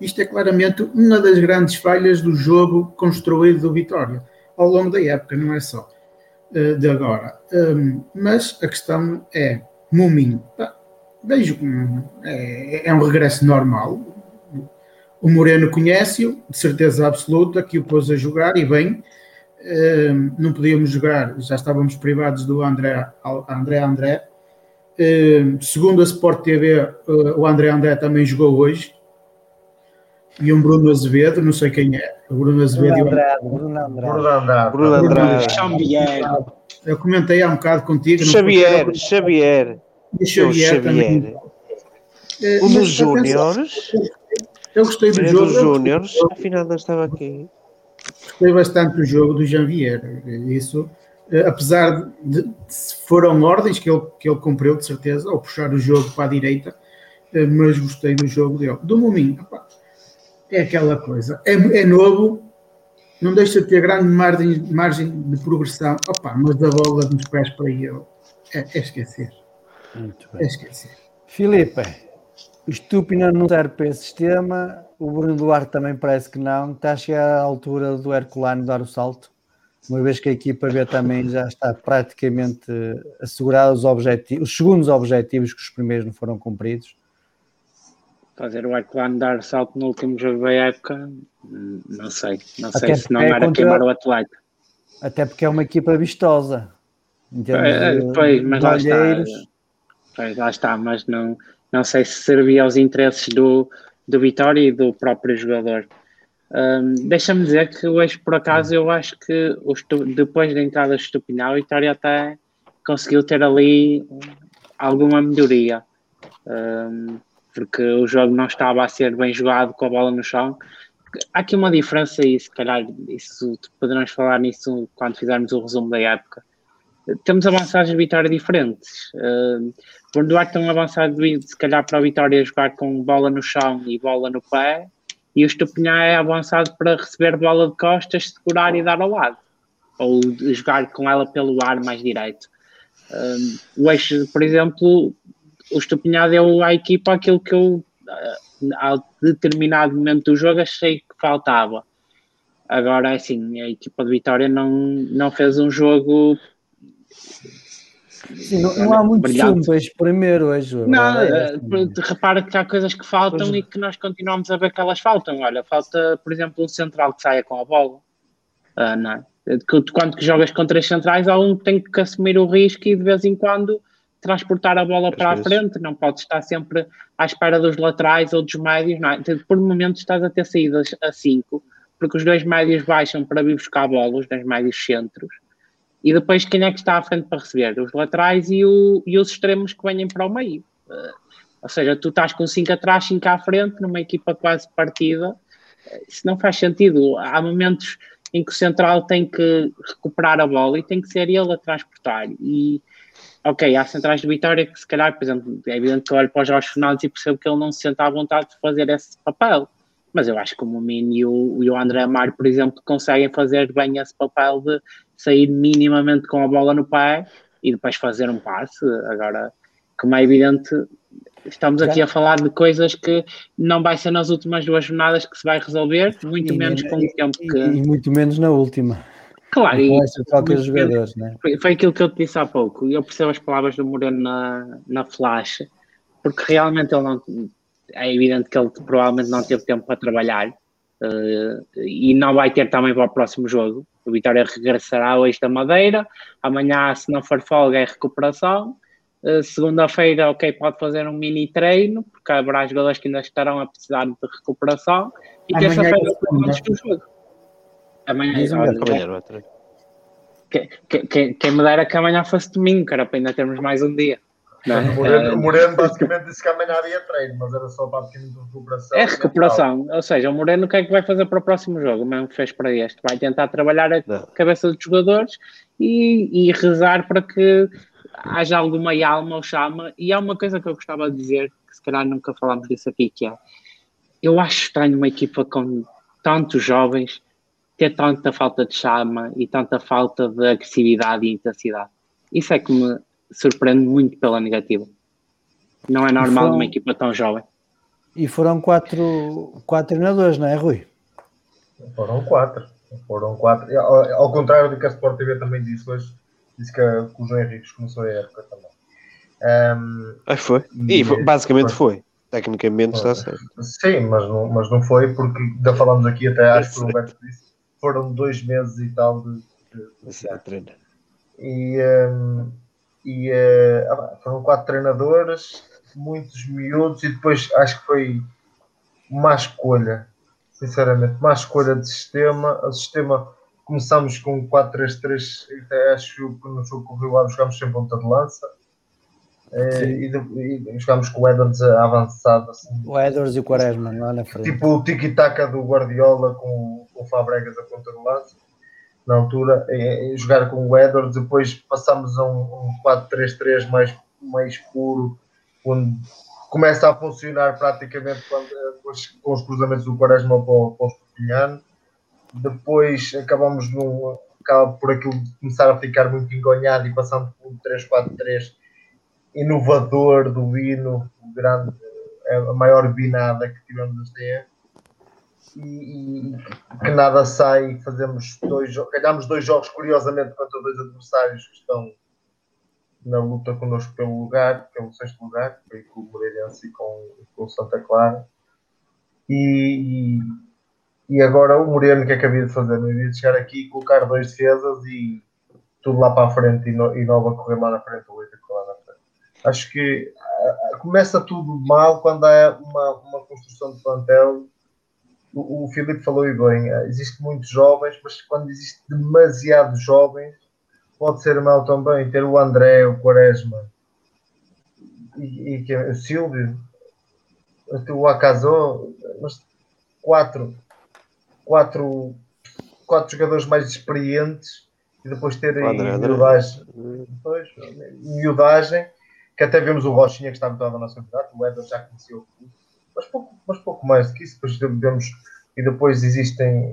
Isto é claramente uma das grandes falhas do jogo construído do Vitória ao longo da época, não é só uh, de agora. Mas a questão é, Muminho, vejo que é, é um regresso normal. O Moreno conhece-o, de certeza absoluta, que o pôs a jogar e bem. Um, não podíamos jogar, já estávamos privados do André André. André. Um, segundo a Sport TV, uh, o André André também jogou hoje, e um Bruno Azevedo, não sei quem é. O Bruno Azevedo Bruno Andrade, Bruno Andrade. Bruno Andrade. Bruno Andrade. Xavier. Eu comentei há um bocado contigo. Xavier, Xavier. E Xavier, Xavier. também. Eh, dos Júniores. Eu gostei do jogo. dos Júniores. Afinal, não estava aqui. Gostei bastante do jogo do Janvier. Isso, eh, apesar de, de foram ordens que ele, que ele cumpriu, de certeza, ao puxar o jogo para a direita, eh, mas gostei do jogo dele. Do Mominho, é aquela coisa. É, é novo, não deixa de ter grande margem, margem de progressão, opá, mas da bola nos pés para ele é, é esquecer. Muito bem. esquecer. Filipe, o Estúpina não serve para esse sistema, o Bruno Duarte também parece que não. Está a chegar à altura do Herculano dar o salto, uma vez que a equipa B também já está praticamente assegurada os, objetivos, os segundos objetivos que os primeiros não foram cumpridos. Fazer o Arcolano dar salto no último jogo da época, não sei. Não Até sei se não é era contra- queimar o atleta. Até porque é uma equipa vistosa. Em termos É, é, pois, mas lá está. Pois, lá está, mas não, não sei se servia aos interesses do, do Vitória e do próprio jogador. Hum, Deixa-me dizer que hoje, por acaso, eu acho que depois da entrada do Estupinal, o Vitória até conseguiu ter ali alguma melhoria. Hum, porque o jogo não estava a ser bem jogado com a bola no chão. Há aqui uma diferença e se calhar isso, poderemos falar nisso quando fizermos o resumo da época. Temos avançados de Vitória diferentes. Uh, por Duarte tem avançado se calhar para a Vitória jogar com bola no chão e bola no pé e o Estupinhar é avançado para receber bola de costas, segurar e dar ao lado ou jogar com ela pelo ar mais direito. Um, o eixo, por exemplo, o Estupinhado deu à equipa aquilo que eu, a determinado momento do jogo, achei que faltava. Agora, assim, a equipa de Vitória não, não fez um jogo Sim, não, não, há muito sumo para exprimir hoje. Não, é assim. repara que há coisas que faltam pois. e que nós continuamos a ver que elas faltam. Olha, falta, por exemplo, um central que saia com a bola. Uh, não é? Quando que jogas com três centrais, há um que tem que assumir o risco e de vez em quando transportar a bola para a frente, não pode estar sempre à espera dos laterais ou dos médios, não é? Por momentos estás a ter saídas a 5, porque os dois médios baixam para vir buscar bola, os dois médios centros, e depois quem é que está à frente para receber? Os laterais e, o, e os extremos que venham para o meio. Uh, ou seja, tu estás com 5 atrás, 5 à frente, numa equipa quase partida, isso não faz sentido. Há momentos em que o central tem que recuperar a bola e tem que ser ele a transportar. E, ok, há centrais de Vitória que se calhar, por exemplo, é evidente que eu olho para os Jorge Fernandes e percebo que ele não se sente à vontade de fazer esse papel. Mas eu acho que o Momini e o, e o André Amar, por exemplo, conseguem fazer bem esse papel de sair minimamente com a bola no pé e depois fazer um passe. Agora, como é evidente, estamos aqui a falar de coisas que não vai ser nas últimas duas jornadas que se vai resolver, muito e, menos com o tempo que. E muito menos na última. Claro, e, troca de jogadores, né? foi, foi aquilo que eu te disse há pouco. Eu percebo as palavras do Moreno na, na flash, porque realmente ele não. É evidente que ele provavelmente não teve tempo para trabalhar uh, e não vai ter também para o próximo jogo. O Vitória regressará hoje da Madeira, amanhã, se não for folga, é recuperação. Uh, Segunda-feira, ok, pode fazer um mini treino, porque haverá jogadores que ainda estarão a precisar de recuperação. E terça-feira, antes do jogo. Amanhã, olha, que, que, que, quem me dera que amanhã fosse domingo, cara, para ainda termos mais um dia. Não, o, Moreno, uh, o Moreno basicamente disse que amanhã havia treino, mas era só para a pequena recuperação. É recuperação, ou seja, o Moreno o que é que vai fazer para o próximo jogo? O mesmo que fez para este. Vai tentar trabalhar a não. cabeça dos jogadores e, e rezar para que haja alguma alma ou chama. E há uma coisa que eu gostava de dizer, que se calhar nunca falámos disso aqui, que é eu acho estranho uma equipa com tantos jovens ter tanta falta de chama e tanta falta de agressividade e intensidade. Isso é que me surpreende muito pela negativa. Não é normal foram, uma equipa tão jovem. E foram quatro, quatro treinadores, não é, Rui? Foram quatro. Foram quatro. Ao, ao contrário do que a Sport TV também disse hoje, disse que, que o João Henriques começou a época também. Um, ah, foi. E, e basicamente foi. foi. Tecnicamente está certo. Sim, mas não, mas não foi, porque ainda falamos aqui até, acho que o Roberto disse, foram dois meses e tal de, de, de treino. E, um, e uh, foram quatro treinadores, muitos miúdos, e depois acho que foi uma escolha, sinceramente, uma escolha de sistema. O sistema começamos com 4-3-3, até acho que no jogo com o Rio Ave jogámos sem ponta de lança. Uh, e, e, jogámos com o Edwards avançado. Assim, o Edwards e o Quaresma lá na frente. Tipo o tiki-taka do Guardiola com, com o Fabregas a ponta de lança na altura, em, jogar com o Edwards, depois passamos a um, um 4-3-3 mais, mais puro, onde começa a funcionar praticamente quando, com, os, com os cruzamentos do Quaresma para, o, para o. Depois acabamos num, acaba por aquilo começar a ficar muito engonhado e passando por um 3-4-3 inovador do Vino, o grande, a maior binada que tivemos nesta época e, que nada sai. Fazemos dois, ganhamos dois jogos, curiosamente, contra dois adversários que estão na luta connosco pelo lugar, pelo sexto lugar, foi com o Moreirense e com, com o Santa Clara. E, e, agora o Moreno, que é havia de fazer? Não havia de chegar aqui, colocar dois defesas e tudo lá para a frente e, no, e Nova correr lá na frente, o Eita lá na frente. Acho que uh, começa tudo mal quando há uma, uma construção de plantel o, o Filipe falou e bem, eh, existe muitos jovens, mas quando existe demasiados jovens, pode ser mal também ter o André, o Quaresma e, e o Silvio, o Acaso, mas quatro, quatro, quatro jogadores mais experientes e depois ter miudagem, depois, miudagem, que até vemos o Rochinha que está habituado na nossa campeonato, o Eder já conheceu o mas pouco, mas pouco mais do que isso. Depois vemos e depois existem,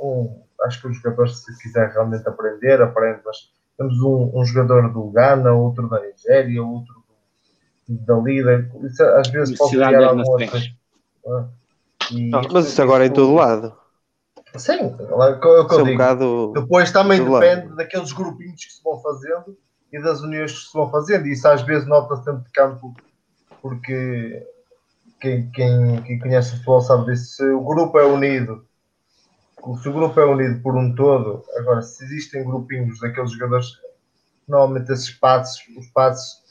um, acho que os jogadores, se quiser realmente aprender, aprende, mas temos um, um jogador do Ghana, outro da Nigéria, outro da Lida. Isso às vezes pode criar algum outro. Ah, mas isso agora é em todo lado. Sim, é o que eu digo. Um bocado... Depois também depende lado. daqueles grupinhos que se vão fazendo e das uniões que se vão fazendo. Isso às vezes nota-se dentro de campo, porque quem, quem, quem conhece futebol sabe disso. Se o grupo é unido, se o grupo é unido por um todo, agora se existem grupinhos daqueles jogadores, normalmente esses passos, os passos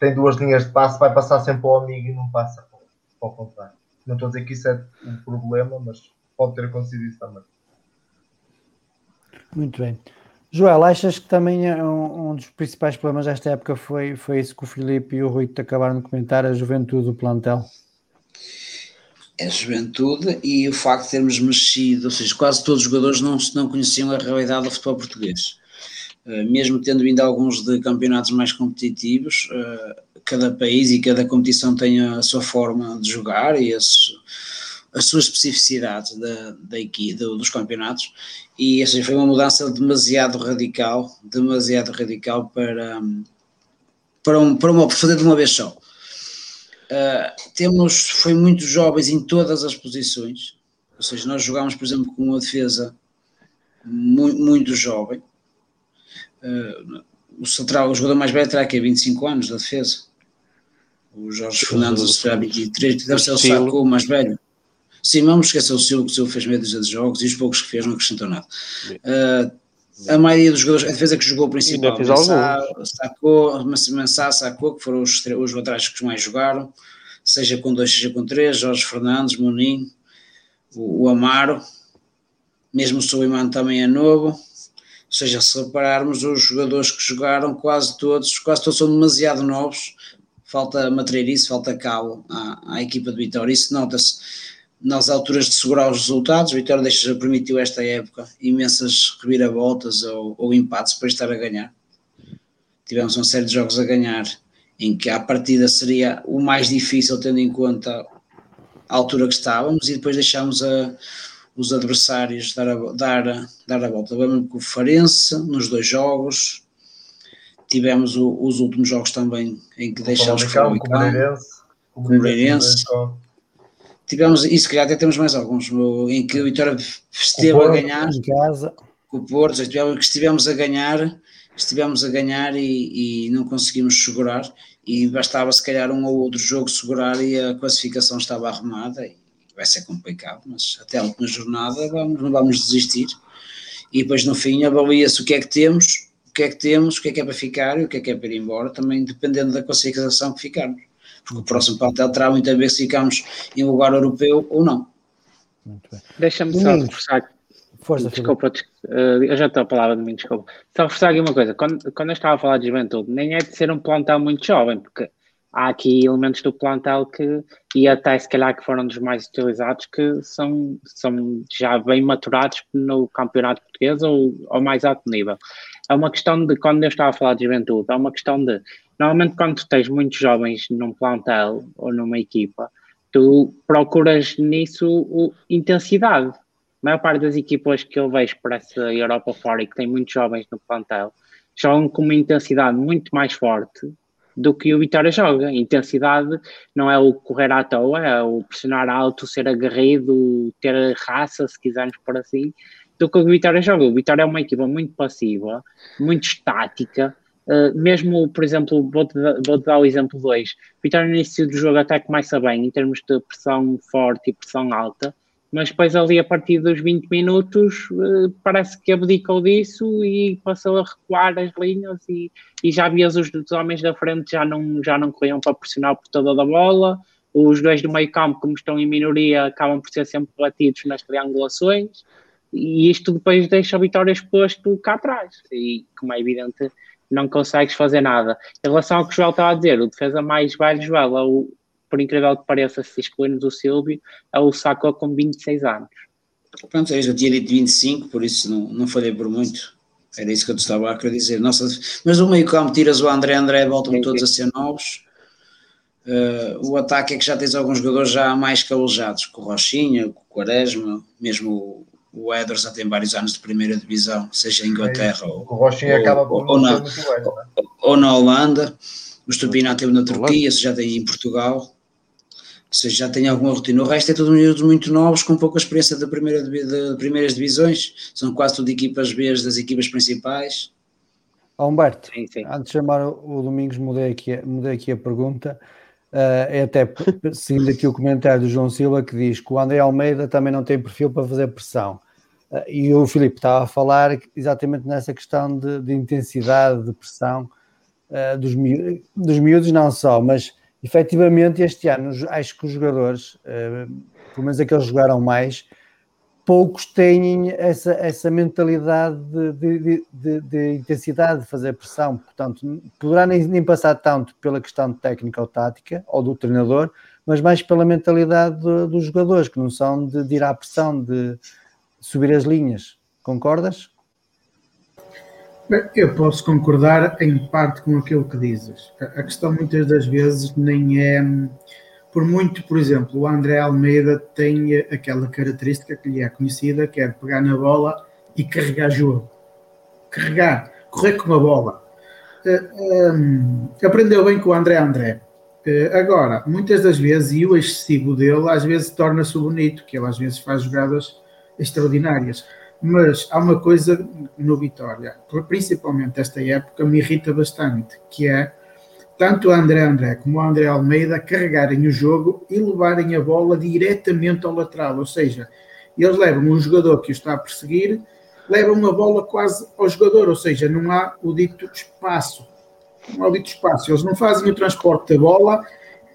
têm duas linhas de passe, vai passar sempre ao amigo e não passa para, para o contrário. Não estou a dizer que isso é um problema, mas pode ter acontecido isso também. Muito bem. Joel, achas que também é um, um, dos principais problemas desta época foi, foi isso que o Filipe e o Rui acabaram de comentar, a juventude do plantel? É a juventude e o facto de termos mexido, ou seja, quase todos os jogadores não, não conheciam a realidade do futebol português. Uh, mesmo tendo vindo alguns de campeonatos mais competitivos, uh, cada país e cada competição tem a sua forma de jogar e esse, as suas especificidades da, da equipe, dos campeonatos e assim, foi uma mudança demasiado radical, demasiado radical para, para, um, para uma, fazer de uma vez só. Uh, temos, foi muito jovens em todas as posições, ou seja, nós jogámos, por exemplo, com uma defesa muito, muito jovem. Uh, o central, o jogador mais velho terá aqui 25 anos da defesa. O Jorge Fernandes terá 23, deve ser o Saco mais velho. Sim, vamos esquecer o Silvio, que o Silvio fez meia dúzia de jogos e os poucos que fez não acrescentou nada. Uh, a maioria dos jogadores, a defesa que jogou principal, sacou, Mensah, sacou, que foram os, os laterais que mais jogaram, seja com dois, seja com três, Jorge Fernandes, Moninho, o, o Amaro, mesmo o Suleiman também é novo, ou seja, se repararmos os jogadores que jogaram, quase todos, quase todos são demasiado novos, falta matreirice, falta calo à, à equipa de Vitória, isso nota-se nas alturas de segurar os resultados, o Vitória deixa, permitiu esta época imensas reviravoltas ou, ou empates para estar a ganhar. Tivemos uma série de jogos a ganhar em que a partida seria o mais difícil tendo em conta a altura que estávamos e depois deixámos a, os adversários dar a, dar, dar a volta. Vamos com o Farense nos dois jogos, tivemos o, os últimos jogos também em que deixámos o Moreirense, o Moreirense, tivemos, e se calhar até temos mais alguns, em que o Vitória esteve Porto, a ganhar em casa. com o Porto, que estivemos a ganhar, estivemos a ganhar e, e, não conseguimos segurar, e bastava se calhar um ou outro jogo segurar e a classificação estava arrumada, e vai ser complicado, mas até a última jornada vamos, não vamos desistir, e depois no fim avalia-se o que é que temos, o que é que temos, o que é que é para ficar e o que é que é para ir embora, também dependendo da classificação que ficarmos porque o próximo plantel terá muito a ver se ficamos em lugar europeu ou não. Deixa-me só reforçar. Força, desculpa, uh, eu já estou a palavra de mim, desculpa. Só reforçar aqui uma coisa: quando, quando eu estava a falar de juventude, nem é de ser um plantel muito jovem, porque há aqui elementos do plantel que, e até se calhar que foram dos mais utilizados, que são, são já bem maturados no campeonato português ou ao mais alto nível. É uma questão de, quando eu estava a falar de juventude, é uma questão de Normalmente, quando tu tens muitos jovens num plantel ou numa equipa, tu procuras nisso intensidade. A maior parte das equipas que eu vejo para essa Europa fora e que tem muitos jovens no plantel jogam com uma intensidade muito mais forte do que o Vitória joga. intensidade não é o correr à toa, é o pressionar alto, ser aguerrido, ter raça, se quisermos por assim, do que o Vitória joga. O Vitória é uma equipa muito passiva, muito estática, Uh, mesmo, por exemplo, vou-te vou dar o exemplo 2. Vitória no início do jogo até começa bem, em termos de pressão forte e pressão alta, mas depois ali a partir dos 20 minutos uh, parece que abdicou disso e passou a recuar as linhas e, e já vias os, os homens da frente já não, já não corriam para pressionar por toda a bola, os dois do meio campo, como estão em minoria, acabam por ser sempre batidos nas triangulações. E isto depois deixa a Vitória exposto cá atrás. E como é evidente não consegues fazer nada. Em relação ao que o Joel estava a dizer, o defesa mais velho, Joel, é o, por incrível que pareça, se excluirmos o Silvio, é o Sacco com 26 anos. Pronto, eu já tinha dito 25, por isso não, não falei por muito. Era isso que eu estava a querer dizer. Nossa, mas o meio campo tiras o André André, voltam todos a ser novos. Uh, o ataque é que já tens alguns jogadores já mais calejados, com o Rochinha, com o Quaresma, mesmo O Ederson tem vários anos de primeira divisão, seja em Inglaterra é ou, o Rochinha acaba por ou, na, bem, é? ou na Holanda. O Stupinal teve na Turquia, se já tem em Portugal. Ou seja, já tem alguma rotina. O resto é tudo miúdos muito novos, com pouca experiência de, primeira, de primeiras divisões. São quase tudo equipas B das equipas principais. Oh, Humberto, sim, sim. antes de chamar o Domingos, mudei aqui, mudei aqui a pergunta. Uh, é até seguindo aqui o comentário do João Silva que diz que o André Almeida também não tem perfil para fazer pressão. Uh, e o Filipe estava a falar exatamente nessa questão de, de intensidade, de pressão uh, dos, mi dos miúdos, não só, mas efetivamente este ano acho que os jogadores, pelo menos aqueles que jogaram mais, poucos têm essa, essa mentalidade de, de, de, de, intensidade de fazer pressão, portanto, poderá nem, nem, passar tanto pela questão técnica ou tática ou do treinador, mas mais pela mentalidade dos jogadores, que não são de, ir à pressão, de subir as linhas. Concordas? Eu posso concordar em parte com aquilo que dizes. A questão muitas das vezes nem é por muito, por exemplo, o André Almeida tem aquela característica que lhe é conhecida, que é pegar na bola e carregar jogo. Carregar, correr com a bola. Uh, eh, um, ehm, aprendeu bem com o André André. Uh, agora, muitas das vezes, e o excessivo dele às vezes torna-se bonito, que ele às vezes faz jogadas extraordinárias. Mas há uma coisa no Vitória, principalmente esta época, me irrita bastante, que é tanto o André André como André Almeida carregarem o jogo e levarem a bola diretamente ao lateral, ou seja, eles levam um jogador que o está a perseguir, levam a bola quase ao jogador, ou seja, não há o dito espaço. Não há o dito espaço. Eles não fazem o transporte da bola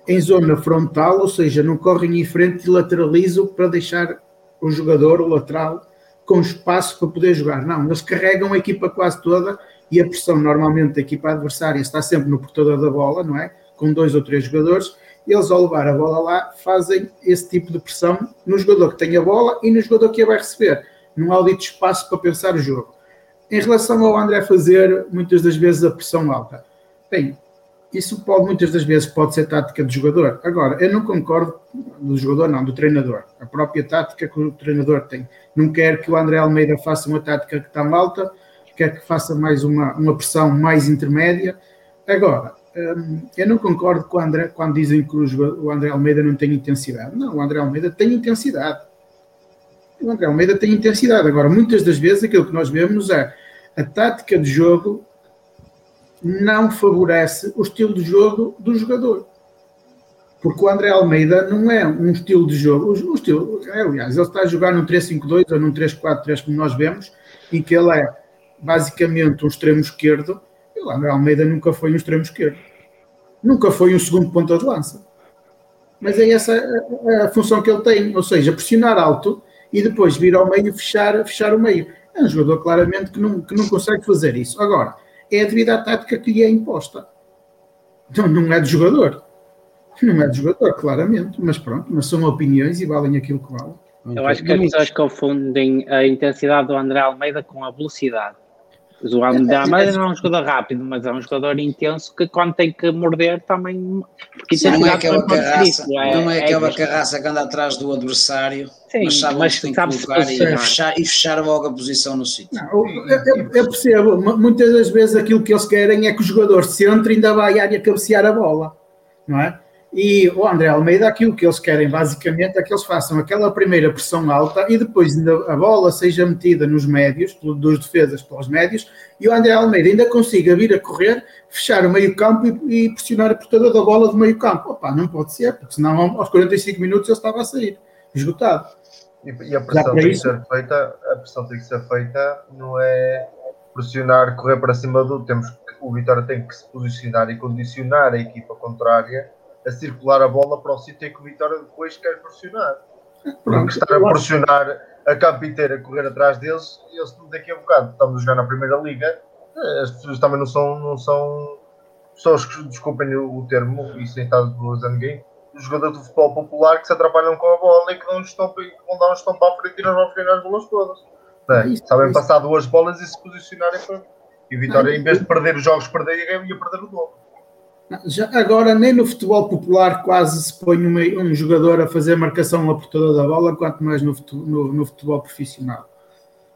em zona frontal, ou seja, não correm em frente e lateralizam para deixar o jogador, o lateral, com espaço para poder jogar. Não, eles carregam a equipa quase toda e a pressão normalmente da equipa adversária está sempre no portador da bola, não é? Com dois ou três jogadores, eles ao levar a bola lá fazem esse tipo de pressão no jogador que tem a bola e no jogador que a vai receber. Não há dito espaço para pensar o jogo. Em relação ao André fazer muitas das vezes a pressão alta, bem, isso pode muitas das vezes pode ser tática do jogador. Agora, eu não concordo do jogador, não, do treinador. A própria tática que o treinador tem. Não quer que o André Almeida faça uma tática que tão alta, quer que faça mais uma, uma pressão mais intermédia. Agora, hum, eu não concordo com o André quando dizem que o André Almeida não tem intensidade. Não, o André Almeida tem intensidade. O André Almeida tem intensidade. Agora, muitas das vezes aquilo que nós vemos é a tática de jogo não favorece o estilo de jogo do jogador. Porque o André Almeida não é um estilo de jogo. O, estilo, aliás, ele está a jogar num 3-5-2 ou num 3-4-3, como nós vemos, em que ele é basicamente um extremo esquerdo, e o André Almeida nunca foi um extremo esquerdo. Nunca foi um segundo ponta de lança. Mas é essa a, a, função que ele tem, ou seja, pressionar alto e depois vir ao meio e fechar, fechar o meio. É um jogador claramente que não, que não consegue fazer isso. Agora, é devido à tática que lhe é imposta. Não, não é de jogador. Não é de jogador, claramente, mas pronto, mas são opiniões e valem aquilo que valem. Eu acho que as pessoas confundem a intensidade do André Almeida com a velocidade. O Almeida é, não é um jogador rápido, mas é um jogador intenso que quando tem que morder também. Sim, não é aquela carraça, é, não é, é aquela carraça que anda atrás do adversário, Sim, mas sabe mas tem que colocar e fechar, e fechar logo a posição no sítio. Eu, eu, percebo, muitas das vezes aquilo que eles querem é que o jogador se entre e ainda vai à área cabecear a bola, não é? E o André Almeida, aquilo que eles querem basicamente é que eles façam aquela primeira pressão alta e depois a bola seja metida nos médios, dos defesas pelos médios, e o André Almeida ainda consiga vir a correr, fechar o meio campo e, e pressionar a portador da bola do meio campo. Opa, não pode ser, porque senão aos 45 minutos ele estava a sair, esgotado. E, e a pressão tem que ser feita, a pressão tem que ser feita, não é pressionar, correr para cima do. Temos que, o Vitória tem que se posicionar e condicionar a equipa contrária a circular a bola para o sítio em que o Vitória depois quer pressionar. Porque estar a pressionar a campo inteira, a correr atrás deles, eles daqui a bocado estamos a jogar na Primeira Liga, eh, as pessoas também não são, não são pessoas que, desculpem o, termo, e sem estar de ninguém, os jogadores do futebol popular que se atrapalham com a bola e que não estão, que vão dar um estompo à frente e não vão ganhar as bolas todas. É? Sabem passar duas bolas e se posicionarem para. E o Vitória, em vez de perder os jogos, perder, ia perder o dobro. Já, agora, nem no futebol popular quase se põe uma, um jogador a fazer marcação ao portador da bola, quanto mais no, no, no, futebol profissional.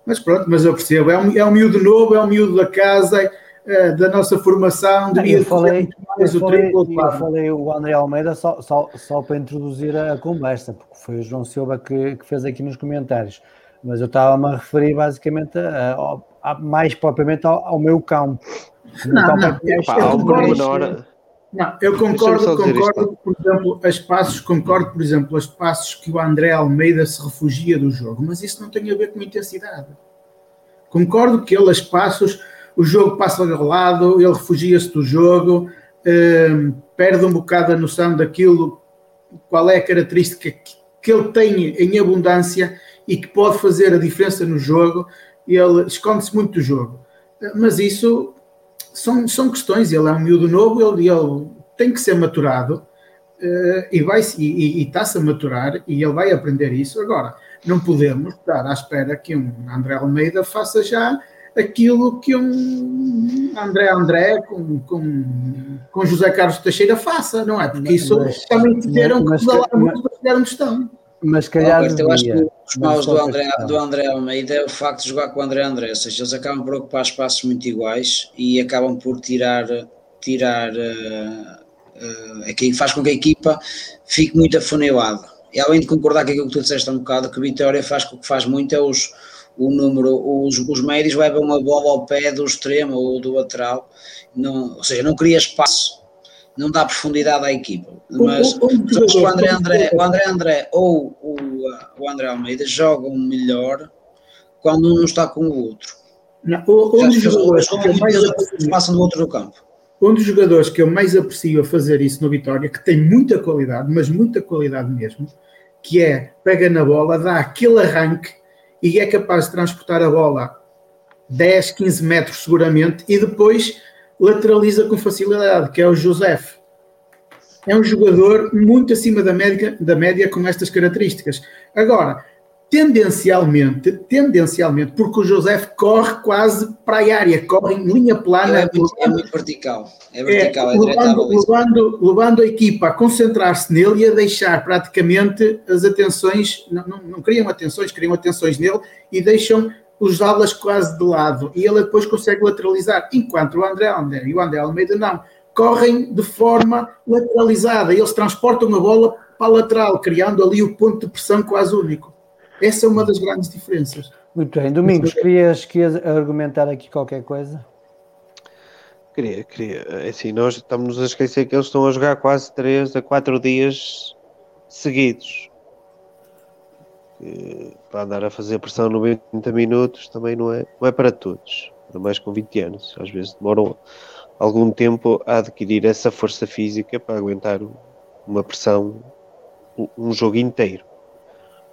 Mas pronto, mas eu percebo, é um, é um miúdo novo, é um miúdo da casa, é, da nossa formação. Devia eu falei, mais eu o falei, triplo, eu falei o André Almeida só, só, só para introduzir a conversa, porque foi o João Silva que, que fez aqui nos comentários. Mas eu estava-me a referir basicamente a, a, a, mais propriamente ao, ao meu campo. Não, não, eu, não, eu concordo, concordo, por exemplo, as passos, concordo, por exemplo, as passos que o André Almeida se refugia do jogo, mas isso não tem a ver com intensidade. Concordo que ele, as passos, o jogo passa ao lado, ele refugia-se do jogo, um, perde um bocado a noção daquilo, qual é a característica que, que ele tem em abundância e que pode fazer a diferença no jogo, ele esconde-se muito do jogo. Mas isso são, são questões, ele é um miúdo novo, ele, ele tem que ser maturado uh, e vai e, está-se a maturar e ele vai aprender isso. Agora, não podemos estar à espera que um André Almeida faça já aquilo que um André André com, com, com José Carlos Teixeira faça, não é? Porque isso mas, também tiveram que pedalar muito para chegar onde estão. Mas calhar. Roberto, eu acho que os maus do André, do André Almeida é o facto de jogar com o André André, ou seja, eles acabam por ocupar espaços muito iguais e acabam por tirar, tirar uh, uh, faz com que a equipa fique muito afunilada. E além de concordar com aquilo que tu disseste um bocado, que o Vitória faz o que faz muito é os, o número, os, os médios levam a bola ao pé do extremo ou do lateral, não, ou seja, não cria espaço não dá profundidade à equipa. Mas o, o, o, o André, André, o André André ou o, o André Almeida jogam melhor quando um não está com o outro. Não, um dos jogadores que eu mais aprecio, passam do outro do campo. Um dos jogadores que eu mais aprecio a fazer isso no Vitória, que tem muita qualidade, mas muita qualidade mesmo, que é pega na bola, dá aquele arranque e é capaz de transportar a bola 10, 15 metros seguramente e depois lateraliza com facilidade, que é o Josef. É um jogador muito acima da média, da média com estas características. Agora, tendencialmente, tendencialmente, porque o José corre quase para a área, corre em linha plana. É muito, é muito vertical. É vertical, é, é levando, levando, levando, a equipa a concentrar-se nele e a deixar praticamente as atenções, não, não, não criam atenções, criam atenções nele e deixam os alas quase de lado e ele depois consegue lateralizar, enquanto o André André e o André Almeida não, correm de forma lateralizada, eles transportam a bola para a lateral, criando ali o ponto de pressão quase único. Essa é uma das grandes diferenças. Muito bem, Domingos, querias, querias argumentar aqui qualquer coisa? Queria, queria. É assim, nós estamos a esquecer que eles estão a jogar quase 3 a 4 dias seguidos para andar a fazer pressão 90 minutos também não é, não é para todos, ainda mais com 20 anos. Às vezes demoram algum tempo a adquirir essa força física para aguentar uma pressão um jogo inteiro.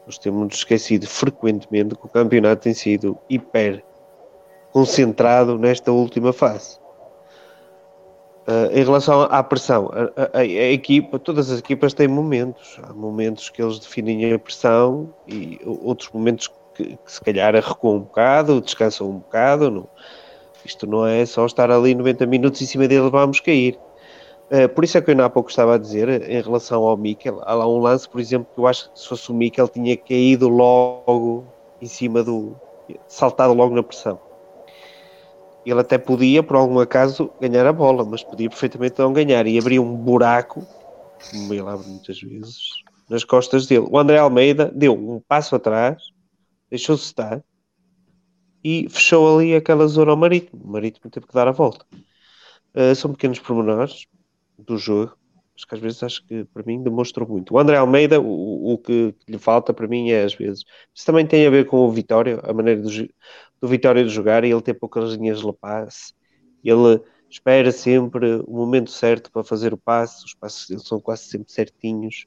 Nós temos esquecido frequentemente que o campeonato tem sido hiper concentrado nesta última fase. Uh, em relação à pressão, a, a, a, equipa, todas as equipas têm momentos. Há momentos que eles definem a pressão e outros momentos que, que se calhar recuam um bocado, descansam um bocado. Não. Isto não é só estar ali 90 minutos em cima dele, vamos cair. Uh, por isso é que eu há pouco estava a dizer, em relação ao Mikel, há lá um lance, por exemplo, que eu acho que se fosse o Mikel tinha caído logo em cima do. saltado logo na pressão ele até podia, por algum acaso, ganhar a bola, mas podia perfeitamente não ganhar e abrir um buraco, como ele abre muitas vezes, nas costas dele. O André Almeida deu um passo atrás, deixou-se estar e fechou ali aquela zona ao Marítimo. O Marítimo teve que dar a volta. Uh, são pequenos pormenores do jogo, mas que às vezes acho que para mim demonstrou muito. O André Almeida, o, o que, lhe falta para mim é às vezes. Isso também tem a ver com o Vitória, a maneira do, do Vitória de jogar e ele tem poucas linhas de passe. Ele espera sempre o momento certo para fazer o passe. Os passos dele são quase sempre certinhos.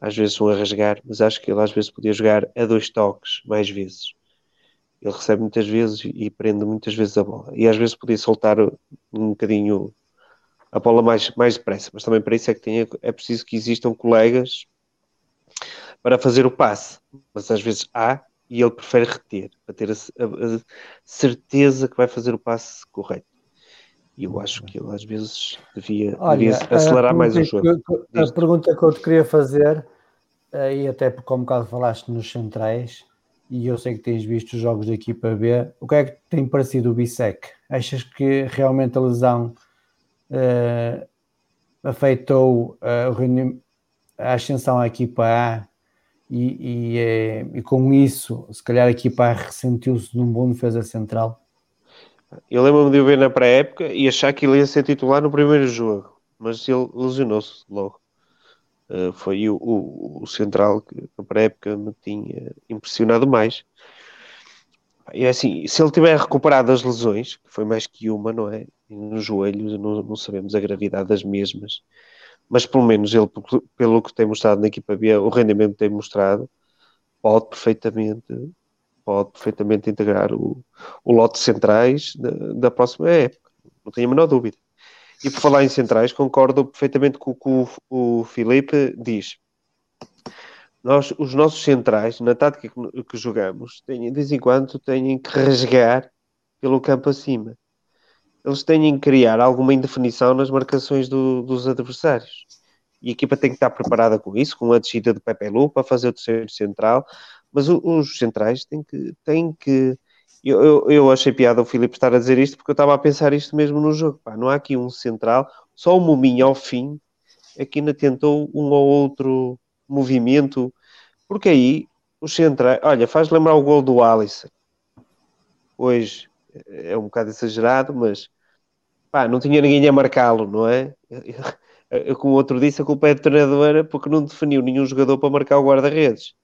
Às vezes são a rasgar, mas acho que ele às vezes podia jogar a dois toques mais vezes. Ele recebe muitas vezes e prende muitas vezes a bola. E às vezes podia soltar um bocadinho a bola mais, mais depressa. Mas também para isso é que tem, é preciso que existam colegas para fazer o passe. Mas às vezes há e ele prefere reter, para ter a, a, a certeza que vai fazer o passe correto. E eu acho que ele às vezes devia, Olha, devia acelerar mais o jogo. A pergunta que eu te queria fazer, eh, e até porque como bocado falaste nos centrais, e eu sei que tens visto os jogos da equipa B, o que é que tem parecido o Bissec? Achas que realmente a lesão uh, afetou uh, a ascensão à equipa A e, e, é, e, com isso, se calhar a equipa ressentiu-se de um bom defesa central? Eu lembro-me de o ver na pré-época e achar que ele ia ser titular no primeiro jogo, mas ele lesionou-se logo. Uh, foi o, o, o, central que na pré-época me tinha impressionado mais. E é assim, se ele tiver recuperado as lesões, que foi mais que uma, não é? Nos joelhos, não, não sabemos a gravidade das mesmas mas pelo menos ele, pelo que tem mostrado na equipa B, o rendimento que tem mostrado, pode perfeitamente, pode perfeitamente integrar o, o lote de centrais da, da próxima época, não tenho a menor dúvida. E por falar em centrais, concordo perfeitamente com o que o, Filipe diz. Nós, os nossos centrais, na tática que, que jogamos, têm, de vez em quando têm que rasgar pelo campo acima eles têm que criar alguma indefinição nas marcações do, dos adversários. E a equipa tem que estar preparada com isso, com a descida de Pepe Lu para fazer o terceiro central, mas o, os centrais têm que. Têm que eu, eu, eu, achei piada o Filipe estar a dizer isto porque eu estava a pensar isto mesmo no jogo. Pá, não há aqui um central, só o Muminho ao fim é que ainda tentou um ou outro movimento, porque aí os centrais. Olha, faz lembrar o gol do Alisson hoje é um bocado exagerado, mas pá, não tinha ninguém a marcá-lo, não é? Eu, como o outro disse, a culpa é do treinador porque não definiu nenhum jogador para marcar o guarda-redes,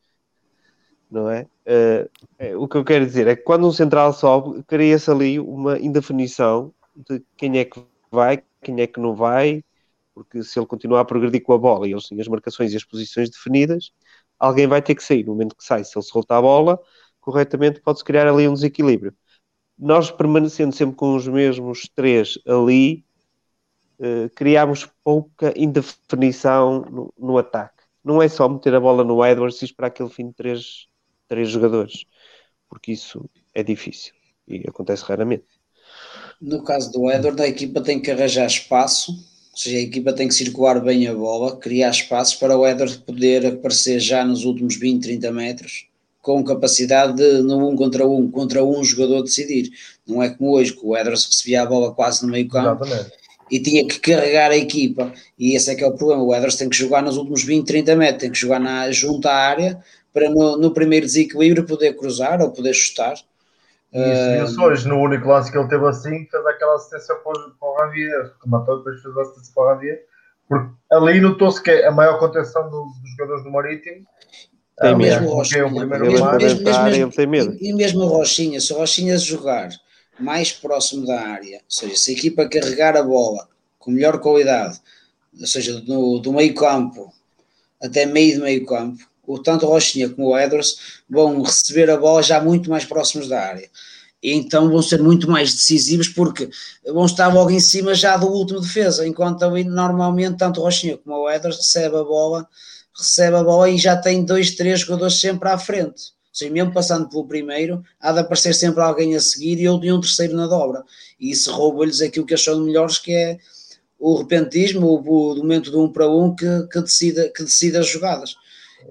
não é? Uh, o que eu quero dizer é que quando um central sobe, cria-se ali uma indefinição de quem é que vai, quem é que não vai, porque se ele continuar a progredir com a bola e eles têm as marcações e as posições definidas, alguém vai ter que sair. No momento que sai, se ele soltar a bola corretamente, pode-se criar ali um desequilíbrio nós permanecendo sempre com os mesmos três ali, uh, criámos pouca indefinição no, no, ataque. Não é só meter a bola no Edwards e esperar aquele fim de três, três jogadores, porque isso é difícil e acontece raramente. No caso do Edward, a equipa tem que arranjar espaço, ou seja, a equipa tem que circular bem a bola, criar espaços para o Edward poder aparecer já nos últimos 20, 30 metros com capacidade de, no um contra um, contra um jogador decidir. Não é como hoje, que o Edwards recebia a bola quase no meio campo e tinha que carregar a equipa. E esse é que é o problema. O Edwards tem que jogar nos últimos 20, 30 metros, tem que jogar na, junto à área para no, no primeiro desequilíbrio poder cruzar ou poder chutar. Isso, uh, hoje, no único lance que ele teve assim, fez aquela assistência para o Ravier, matou depois fez a assistência para o Ravier, porque ali notou-se que a maior contenção do, dos jogadores do Marítimo tem mesmo o Rochinha. Mesmo, mesmo, tem medo. E, mesmo o Rochinha, se o Rochinha jogar mais próximo da área, ou seja, se a equipa carregar a bola com melhor qualidade, ou seja, do, do meio campo até meio de meio campo, o, tanto o Rochinha como o Edwards vão receber a bola já muito mais próximos da área. E então vão ser muito mais decisivos porque vão estar logo em cima já do último defesa, enquanto normalmente tanto o Rochinha como o Edwards recebe a bola recebe a bola e já tem dois, três jogadores sempre à frente. Ou seja, mesmo passando pelo primeiro, há de aparecer sempre alguém a seguir e um terceiro na dobra. E isso rouba-lhes aquilo que acham melhores, que é o repentismo, o, o momento de um para um que, que, decida, que decida as jogadas.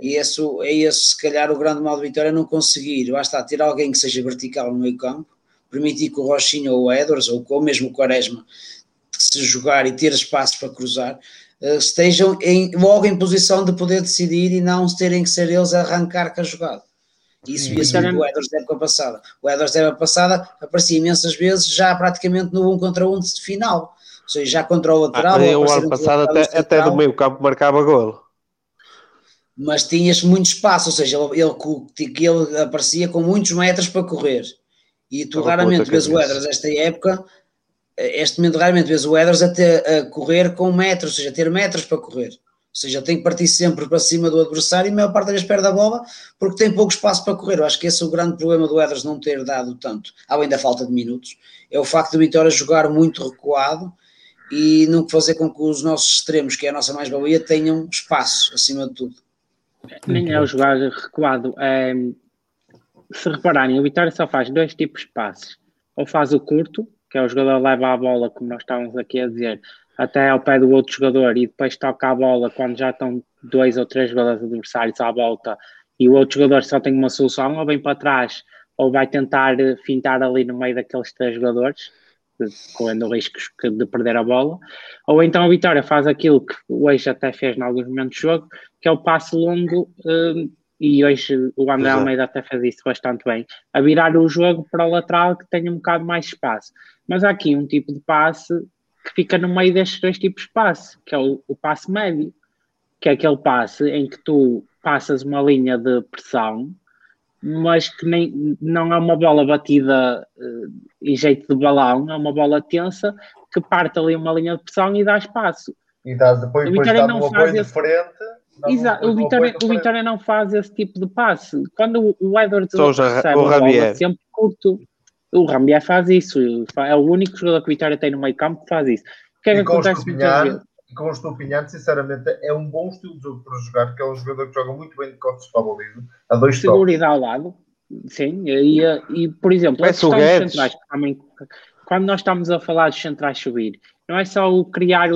E esse, é esse, se calhar, o grande mal do Vitória, é não conseguir, basta ter alguém que seja vertical no meio campo, permitir que o Rochinha ou o Edwards, ou, ou mesmo o Quaresma, se jogar e ter espaço para cruzar, estejam em, logo em posição de poder decidir e não terem que ser eles a arrancar com a jogada. Isso ia ser o Edwards da época passada. O Edwards da época passada aparecia imensas vezes já praticamente no um contra um de final. Ou seja, já contra o lateral. Ah, o ano passado até, até do meio campo marcava golo. Mas tinhas muito espaço, ou seja, ele, ele, ele aparecia com muitos metros para correr. E tu raramente vês o Edwards esta época este momento raramente vês o Eders a, ter, a correr com metros, ou seja, a ter metros para correr. Ou seja, tem que partir sempre para cima do adversário e a maior parte das vezes perde a bola porque tem pouco espaço para correr. Eu acho que esse é o grande problema do Eders não ter dado tanto, além da falta de minutos, é o facto de o Vitória jogar muito recuado e não fazer com que os nossos extremos, que é a nossa mais-valia, tenham espaço acima de tudo. Nem é o jogar recuado. É, se repararem, o Vitória só faz dois tipos de passes. Ou faz o curto, que é o jogador leva a bola, como nós estávamos aqui a dizer, até ao pé do outro jogador e depois toca a bola quando já estão dois ou três jogadores adversários à volta e o outro jogador só tem uma solução, ou vem para trás, ou vai tentar eh, fintar ali no meio daqueles três jogadores, correndo riscos de perder a bola, ou então a Vitória faz aquilo que hoje até fez em alguns momentos do jogo, que é o passe longo, eh, e hoje o André Exato. Almeida até fez isso bastante bem, a virar o jogo para o lateral que tenha um bocado mais espaço. Mas há aqui um tipo de passe que fica no meio destes dois tipos de passe, que é o, o passe médio, que é aquele passe em que tu passas uma linha de pressão, mas que nem, não é uma bola batida uh, em jeito de balão, é uma bola tensa que parte ali uma linha de pressão e dá espaço. E dá depois, o Vitória depois não faz esse... diferente. Exato, o Vitória, o Vitória não faz esse tipo de passe. Quando o Edwards recebe o a bola, sempre curto, o Rambier faz isso, é o único jogador que o Vitória tem no meio campo que faz isso. O que é que acontece muitas vezes? Com o Estupinhante, sinceramente, é um bom estilo de jogo para jogar, porque é um jogador que joga muito bem de costas para a baliza, a dois Seguridade ao lado, sim, e, e por exemplo, dos centrais, também, quando nós estamos a falar dos centrais subir, não é só o criar,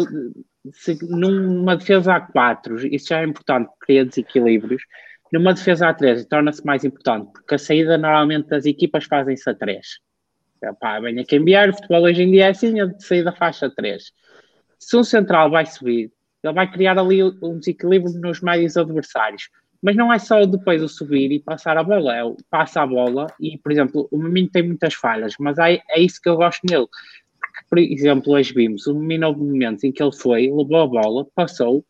se, numa defesa a 4, isso já é importante, cria desequilíbrios, numa defesa a 3 torna-se mais importante, porque a saída normalmente das equipas fazem-se a 3. Pá, venha quem vier, o futebol hoje em dia é assim, a saída faz a 3. Se um central vai subir, ele vai criar ali um desequilíbrio nos médios adversários. Mas não é só depois o subir e passar a bola, é o passa a bola e, por exemplo, o Memino tem muitas falhas, mas é, é isso que eu gosto nele. Porque, por exemplo, hoje vimos o Memino houve momentos em que ele foi, levou a bola, passou,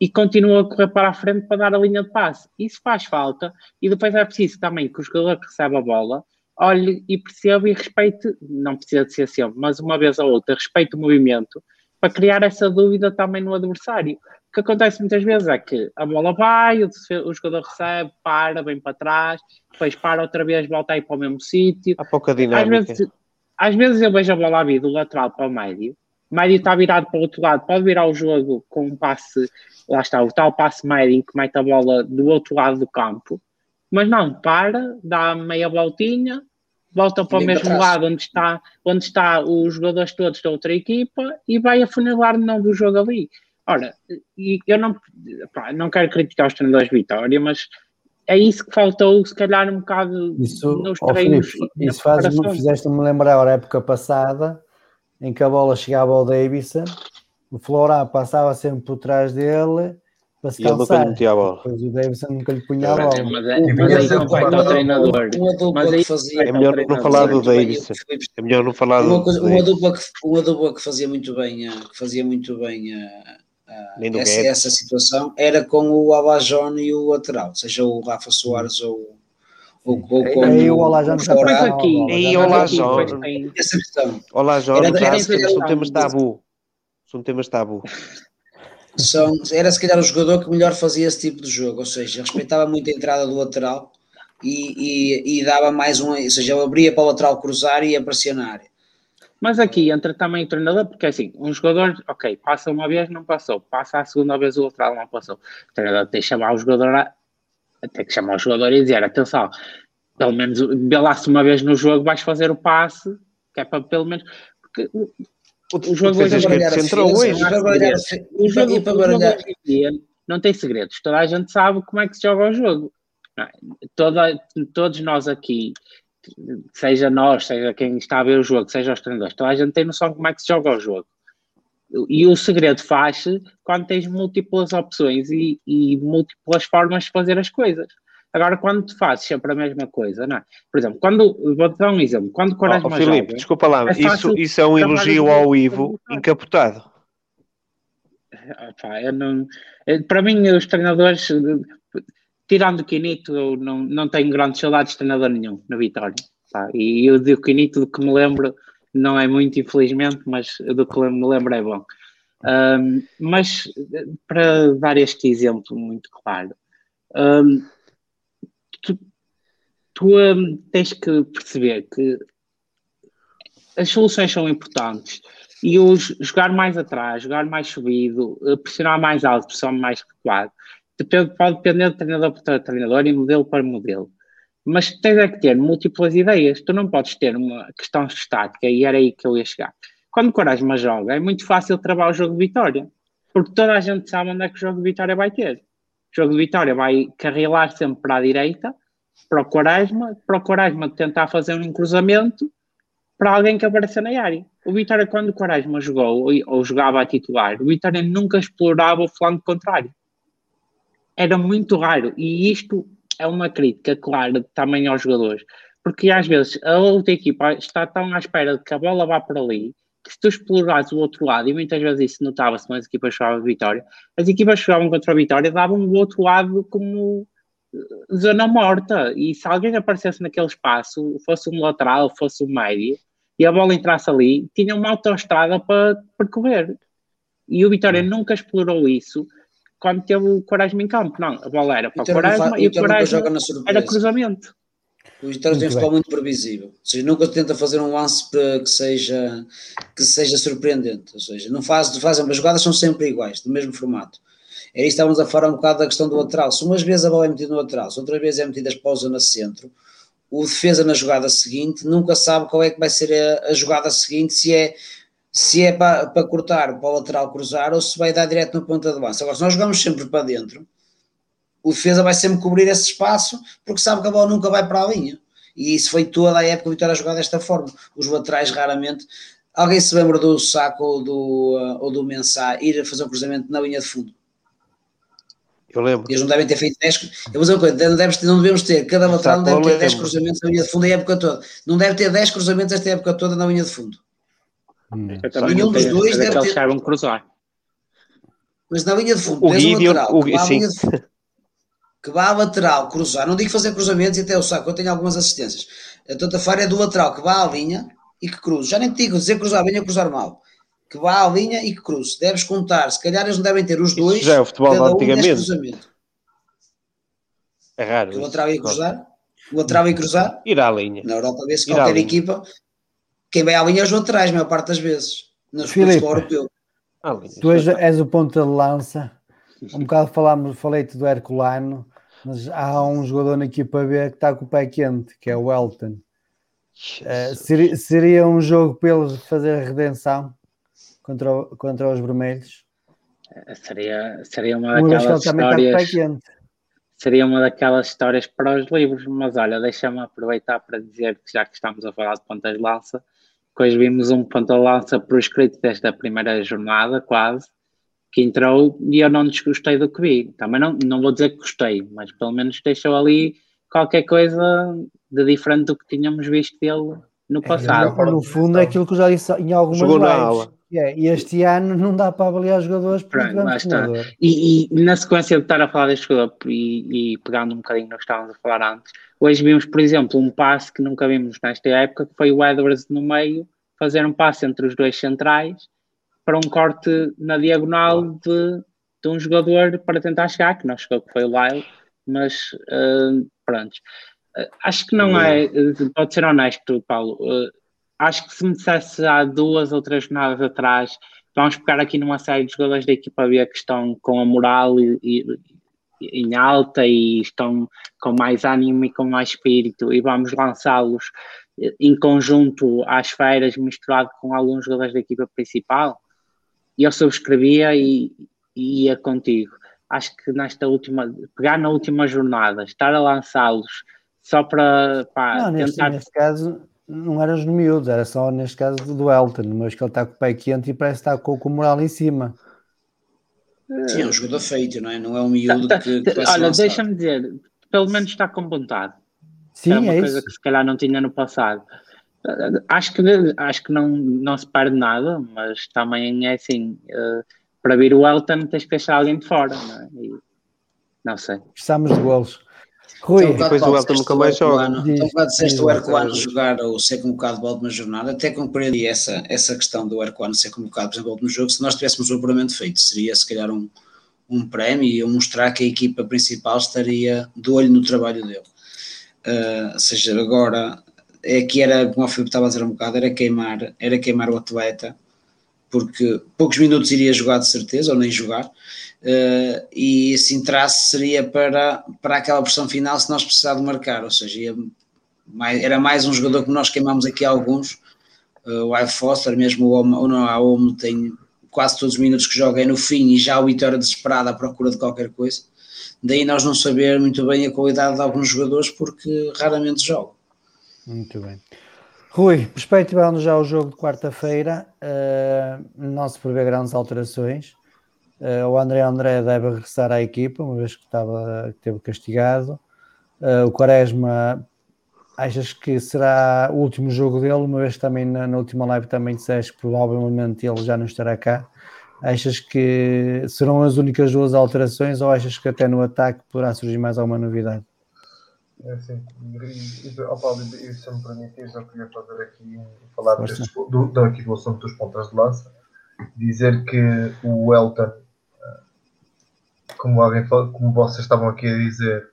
e continua a correr para a frente para dar a linha de passe. Isso faz falta e depois é preciso também que o jogador que recebe a bola olhe e perceba e respeite, não precisa de ser sempre, mas uma vez ou outra, respeite o movimento para criar essa dúvida também no adversário. O que acontece muitas vezes é que a bola vai, o, o jogador recebe, para, vem para trás, depois para outra vez, volta aí para o mesmo sítio. Há pouca dinâmica. Às vezes, às vezes eu vejo a bola a vir do lateral para o médio, o médio está virado para o outro lado, pode virar o jogo com um passe lá está, o tal passe médio que mete a bola do outro lado do campo, mas não, para, dá meia voltinha, volta para o mesmo para lado onde está, onde está os jogadores todos da outra equipa e vai afunilar de novo o jogo ali. Ora, eu não, pá, não quero criticar os treinadores de Vitória, mas é isso que faltou, se calhar, um bocado isso, nos treinos. Filipe, isso faz, fizeste-me lembrar a época passada em que a bola chegava ao Davidson o Florá passava sempre por trás dele para se e cansar. Ele nunca lhe a bola. Depois o Davidson nunca lhe punha a bola. Mas, é, mas aí compete ao treinador. Uma aí, fazia, é melhor não falar do Davidson. É melhor não falar do uma dupla que Uma dupla que fazia muito bem, eh, que fazia muito bem eh, eh, essa, essa, situação era com o Alajone e o lateral, seja o Rafa Soares ou ou com aí o já está aqui. O. Olajone já são temas tabu são temas tabu. São, era se calhar o jogador que melhor fazia esse tipo de jogo, ou seja, respeitava muito a entrada do lateral e, e, e dava mais um, ou seja, abria para o lateral cruzar e ia aparecer na área. Mas aqui entra também o treinador, porque assim, um jogador, ok, passa uma vez, não passou, passa a segunda vez o lateral, não passou. O treinador tem que chamar o jogador, a, tem que chamar o jogador e dizer, atenção, pelo menos se uma vez no jogo vais fazer o passe, que é para pelo menos. Porque o jogo hoje central hoje. O jogo, não tem segredos. Toda a gente sabe como é que se joga o jogo. É? Toda, todos nós aqui, seja nós, seja quem está a ver o jogo, seja os treinadores, toda a gente tem noção de como é que se joga o jogo. E o segredo faz-se quando tens múltiplas opções e, e múltiplas formas de fazer as coisas. Agora, quando tu fazes sempre a mesma coisa, não é? Por exemplo, quando, vou-te dar um exemplo, quando Quaresma oh, oh, Filipe, desculpa lá, é isso, isso é um elogio ao Ivo encapotado. Opa, eu não, para mim, os treinadores, tirando o Quinito, eu não, não tenho grandes saudades de treinador nenhum na Vitória. Pá. E eu digo Quinito, do que me lembro, não é muito, infelizmente, mas do que me lembro é bom. Um, mas para dar este exemplo muito claro, um, tu um, tens que perceber que as soluções são importantes e os jogar mais atrás, jogar mais subido, eh, pressionar mais alto, pressionar mais recuado, depende, pode depender de treinador para treinador e modelo para modelo. Mas tens é que ter múltiplas ideias. Tu não podes ter uma questão estática, e era aí que eu ia chegar. Quando o Quaresma joga, é muito fácil travar o jogo de vitória, porque toda a gente sabe onde é que o jogo de vitória vai ter. O jogo de vitória vai carrilar sempre para a direita, para o Quaresma, para o Quaresma tentar fazer um cruzamento para alguém que apareça na área. O Vitória, quando o Quaresma jogou ou jogava a titular, o Vitória nunca explorava o flanco contrário. Era muito raro. E isto é uma crítica clara também aos jogadores. Porque às vezes a outra equipa está tão à espera de que a bola vá para ali que se tu explorares o outro lado, e muitas vezes isso notava-se quando as equipas jogavam de Vitória, as equipas jogavam contra a Vitória davam o outro lado como zona morta. E se alguém aparecesse naquele espaço, fosse um lateral, fosse um médio, e a bola entrasse ali, tinha uma autoestrada para percorrer. E o Vitória hum. nunca explorou isso quando teve o Quaresma em campo. Não, a bola era para o Quaresma e o Quaresma era cruzamento. O Vitória tem um futebol muito previsível. Ou seja, nunca tenta fazer um lance para que seja, que seja surpreendente. Ou seja, não faz, fazem, as jogadas são sempre iguais, do mesmo formato. Era isso que estávamos a falar um bocado da questão do lateral. Se umas vezes a bola é metida no lateral, se outras vezes é metida para a zona centro, o defesa na jogada seguinte nunca sabe qual é que vai ser a, a jogada seguinte, se é se é para, para cortar para o lateral cruzar ou se vai dar direto no ponta de lança. Agora, se nós jogamos sempre para dentro, o defesa vai sempre cobrir esse espaço porque sabe que a bola nunca vai para a linha. E isso foi toda a época o Vitória a desta forma. Os laterais raramente. Alguém se lembra do Saco ou do, uh, ou do Mensah ir a fazer um cruzamento na linha de fundo? Eu lembro. Eles não devem ter feito 10. Eu vou dizer uma coisa: não, devemos ter, não devemos ter, cada lateral não deve ter 10 cruzamentos na linha de fundo a época toda. Não deve ter 10 cruzamentos esta época toda na linha de fundo. Hum. Nenhum dos dois deve ter. Eles cruzar. Mas na linha de fundo, o tens um lateral, o, que, vá de fundo, que vá a lateral cruzar. Não digo fazer cruzamentos e até o saco, eu tenho algumas assistências. A Feira é do lateral que vá à linha e que cruza. Já nem te digo dizer cruzar bem ou cruzar mal que vá à linha e que cruze. Deves contar, se calhar eles não devem ter os dois. Isso já é o futebol de antigamente. é raro. O lateral ia cruzar? O lateral ia cruzar? Ir à linha. Na Europa vê-se qualquer equipa. Quem vai à linha é os laterais, a maior parte das vezes. No futebol europeu. Tu és, és, o ponta de lança. Um bocado falámos, falei-te do Herculano, mas há um jogador na equipa B que está com o pé quente, que é o Elton. Uh, seria, seria um jogo para eles fazer a redenção? Contra, contra os vermelhos. Seria, seria uma daquelas histórias. Seria uma daquelas histórias para os livros, mas olha, deixa-me aproveitar para dizer que já que estamos a falar de pontas de lança, que hoje vimos um ponta de lança proscrito desta primeira jornada, quase, que entrou e eu não desgostei do que vi. Também não, não vou dizer que gostei, mas pelo menos deixou ali qualquer coisa de diferente do que tínhamos visto dele no é, passado. É, no fundo, é aquilo que eu já disse em algumas Jogou lives. É, e este ano não dá para avaliar jogadores porque Pronto, e, e, na sequência de estar a falar deste jogador e, e, pegando um bocadinho no que estávamos a falar antes, hoje vimos, por exemplo, um passe que nunca vimos nesta época, que foi o Edwards no meio, fazer um passe entre os dois centrais para um corte na diagonal de, de um jogador para tentar chegar, que não chegou, que foi o Lyle, mas uh, pronto. Uh, acho que não é, pode ser honesto, Paulo. Uh, acho que se me dissesse há duas ou três jornadas atrás, vamos pegar aqui numa série de jogadores da equipa B que estão com a moral e, e, em alta e estão com mais ânimo e com mais espírito e vamos lançá-los em conjunto às feiras misturado com alguns jogadores da equipa principal e eu subscrevia e, e ia contigo. Acho que nesta última pegar na última jornada estar a lançá-los só para pá, não, tentar neste, neste caso não eram os miúdos, era só neste caso do Elton, mas que ele está com o pé quente e parece estar com, com o moral em cima. Sim, é um jogador feito, não é? Não é um miúdo tá, tá, que, que Olha, deixa-me dizer, pelo menos está com vontade. Sim, é uma é coisa isso. que se calhar não tinha no passado. Acho que, acho que não, não se perde nada, mas também é assim, uh, para vir o Elton tens que deixar alguém de fora, não é? E, não sei. Precisamos de golos. Rui, então, depois o Elton nunca mais joga. Então, quando disseste o Herculano jogar ou ser convocado de última jornada, até compreendi essa, essa questão do Herculano ser convocado, por exemplo, no jogo. Se nós tivéssemos o apuramento feito, seria se calhar um, um prémio e mostrar que a equipa principal estaria de olho no trabalho dele. Uh, ou seja, agora é que era, como o Filipe estava a dizer um bocado, era queimar, era queimar o atleta, porque poucos minutos iria jogar de certeza, ou nem jogar, uh, e esse entrasse seria para, para aquela pressão final se nós precisar de marcar, ou seja, ia mais, era mais um jogador que nós queimamos aqui alguns, uh, o Al Foster, mesmo o Omo, não, a tem quase todos os minutos que joga é no fim e já o Vitória desesperado à procura de qualquer coisa, daí nós não saber muito bem a qualidade de alguns jogadores porque raramente jogam. Muito bem. Rui, perspectivando já o jogo de quarta-feira, uh, não se prevê grandes alterações. Uh, o André André deve regressar à equipa, uma vez que estava, que teve castigado. Uh, o Quaresma, achas que será o último jogo dele, uma vez que também na, na, última live também disseste que provavelmente ele já não estará cá. Achas que serão as únicas duas alterações ou achas que até no ataque poderá surgir mais alguma novidade? É e, oh Paulo, e se me permitires, eu queria fazer aqui, falar destes, do, do, aqui do assunto dos pontas de lança, dizer que o Elton, eh, como, alguém, como vocês estavam aqui a dizer,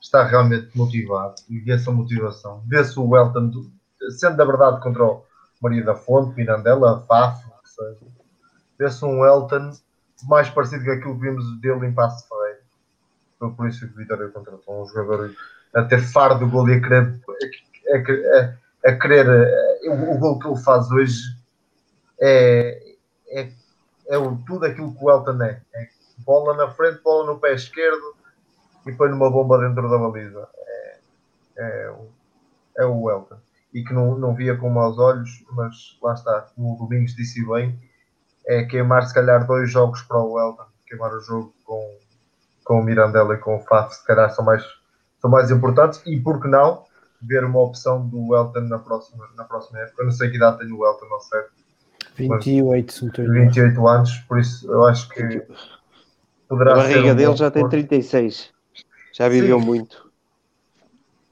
está realmente motivado e vê-se a motivação. Vê-se o Elton, sendo da verdade contra o Maria da Fonte, Mirandela, Fafo, que seja, vê-se um Elton mais parecido com aquilo que vimos dele em Passo Ferreira. Foi por isso que Vitória contratou um jogador a ter faro do gol e a querer, a, a, a querer o, o gol que ele faz hoje é, é, é tudo aquilo que o Elton é. é. Bola na frente, bola no pé esquerdo e põe numa bomba dentro da baliza. É, é, é o Elton. E que não, não via com maus olhos, mas lá está, como o Domingos disse bem, é queimar se calhar dois jogos para o Elton, queimar o jogo com, com o Mirandela e com o Faf, se calhar são mais são mais importantes e, por que não, ver uma opção do Elton na próxima, na próxima época. Eu não sei que idade tem o Elton, não sei. 28, se 28 anos, por isso eu acho que poderá A barriga um dele já tem 36. Já viveu Sim. muito.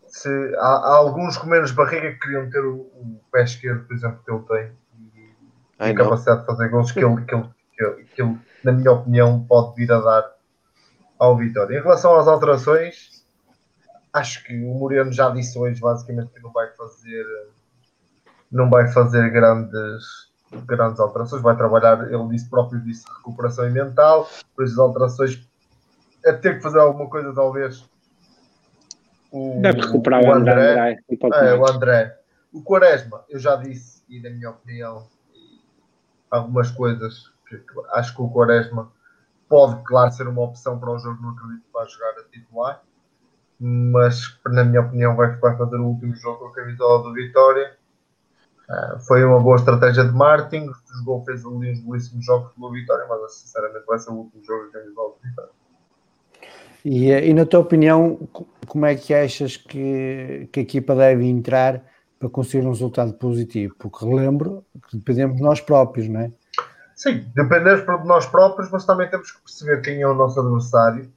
Se, há, há, alguns com menos barriga que queriam ter o, o pé esquerdo, por exemplo, que ele tem e, a capacidade de fazer gols que ele, que, ele, que, ele, que ele, na minha opinião, pode vir a dar ao Vitória. Em relação às alterações, acho que o Moreno já disse hoje basicamente que não vai fazer não vai fazer grandes grandes alterações, vai trabalhar, ele disse próprio disse recuperação mental, por isso as alterações é ter que fazer alguma coisa talvez o, Deve recuperar o, André, André, André é, o André o Quaresma, eu já disse e na minha opinião algumas coisas que, que acho que o Quaresma pode claro ser uma opção para o jogo, não acredito que vai jogar a titular mas na minha opinião vai, vai fazer o último jogo com a camisola do Vitória. Uh, foi uma boa estratégia de marketing, jogou, fez ali uns belíssimos jogos pelo Vitória, mas sinceramente vai ser o último jogo a camisola do Vitória. E, e na tua opinião, como é que achas que, que a equipa deve entrar para conseguir um resultado positivo? Porque relembro que dependemos de nós próprios, não é? Sim, dependemos de nós próprios, mas também temos que perceber quem é o nosso adversário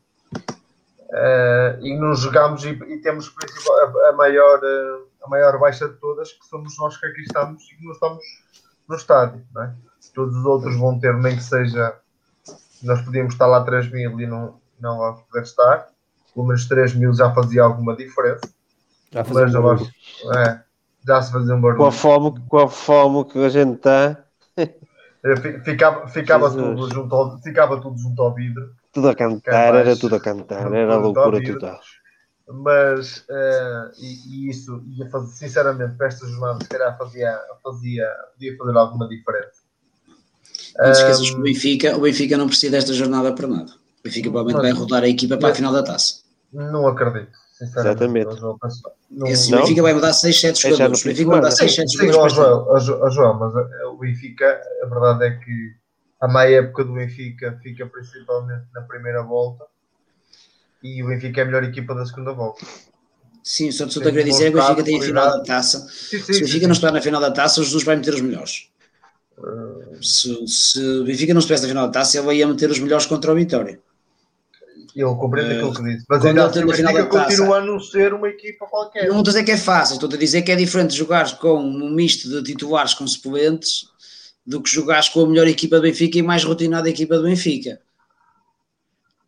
Uh, e nos jogamos e, e temos a, a, maior, uh, a maior baixa de todas, que somos nós que aqui estamos e que não estamos no estádio. É? Todos os outros vão ter, nem que seja, nós podíamos estar lá 3 mil e não, não vamos poder estar, pelo menos 3 mil já fazia alguma diferença. Já Mas um é, já se fazia um barulho. Com a fome, com a fome que a gente está. Ficava, ficava, tudo junto ao, ficava tudo junto ao vidro tudo a cantar, era tudo a cantar, era a loucura total. Mas, uh, e, e, isso, ia fazer, sinceramente, para esta jornada, se calhar fazia, fazia, podia fazer alguma diferença. Não te esqueças que o Benfica, o Benfica não precisa desta jornada para nada. O Benfica provavelmente vai rodar a equipa para a final da taça. Não acredito. Exatamente. Não, Esse não? Benfica vai mudar 6, 7 jogadores. O Benfica vai mudar 6, 7 jogadores. Sim, João, João, mas eh, o Benfica, a verdade é que a meia época do Benfica fica principalmente na primeira volta e o Benfica é a melhor equipa da segunda volta. Sim, só estou a querer dizer que o Benfica tem a final da taça. Sim, sim, se o Benfica sim, não estiver na final da taça, o Jesus vai meter os melhores. Uh... Se, se o Benfica não estivesse na final da taça, ele ia meter os melhores contra o Vitória. Eu compreendo uh, aquilo que disse, mas ainda assim, o Benfica continua a não ser uma equipa qualquer. Não estou a dizer que é fácil, estou a dizer que é diferente jogar com um misto de titulares com suplentes do que jogares com a melhor equipa do Benfica e mais rotinada equipa do Benfica.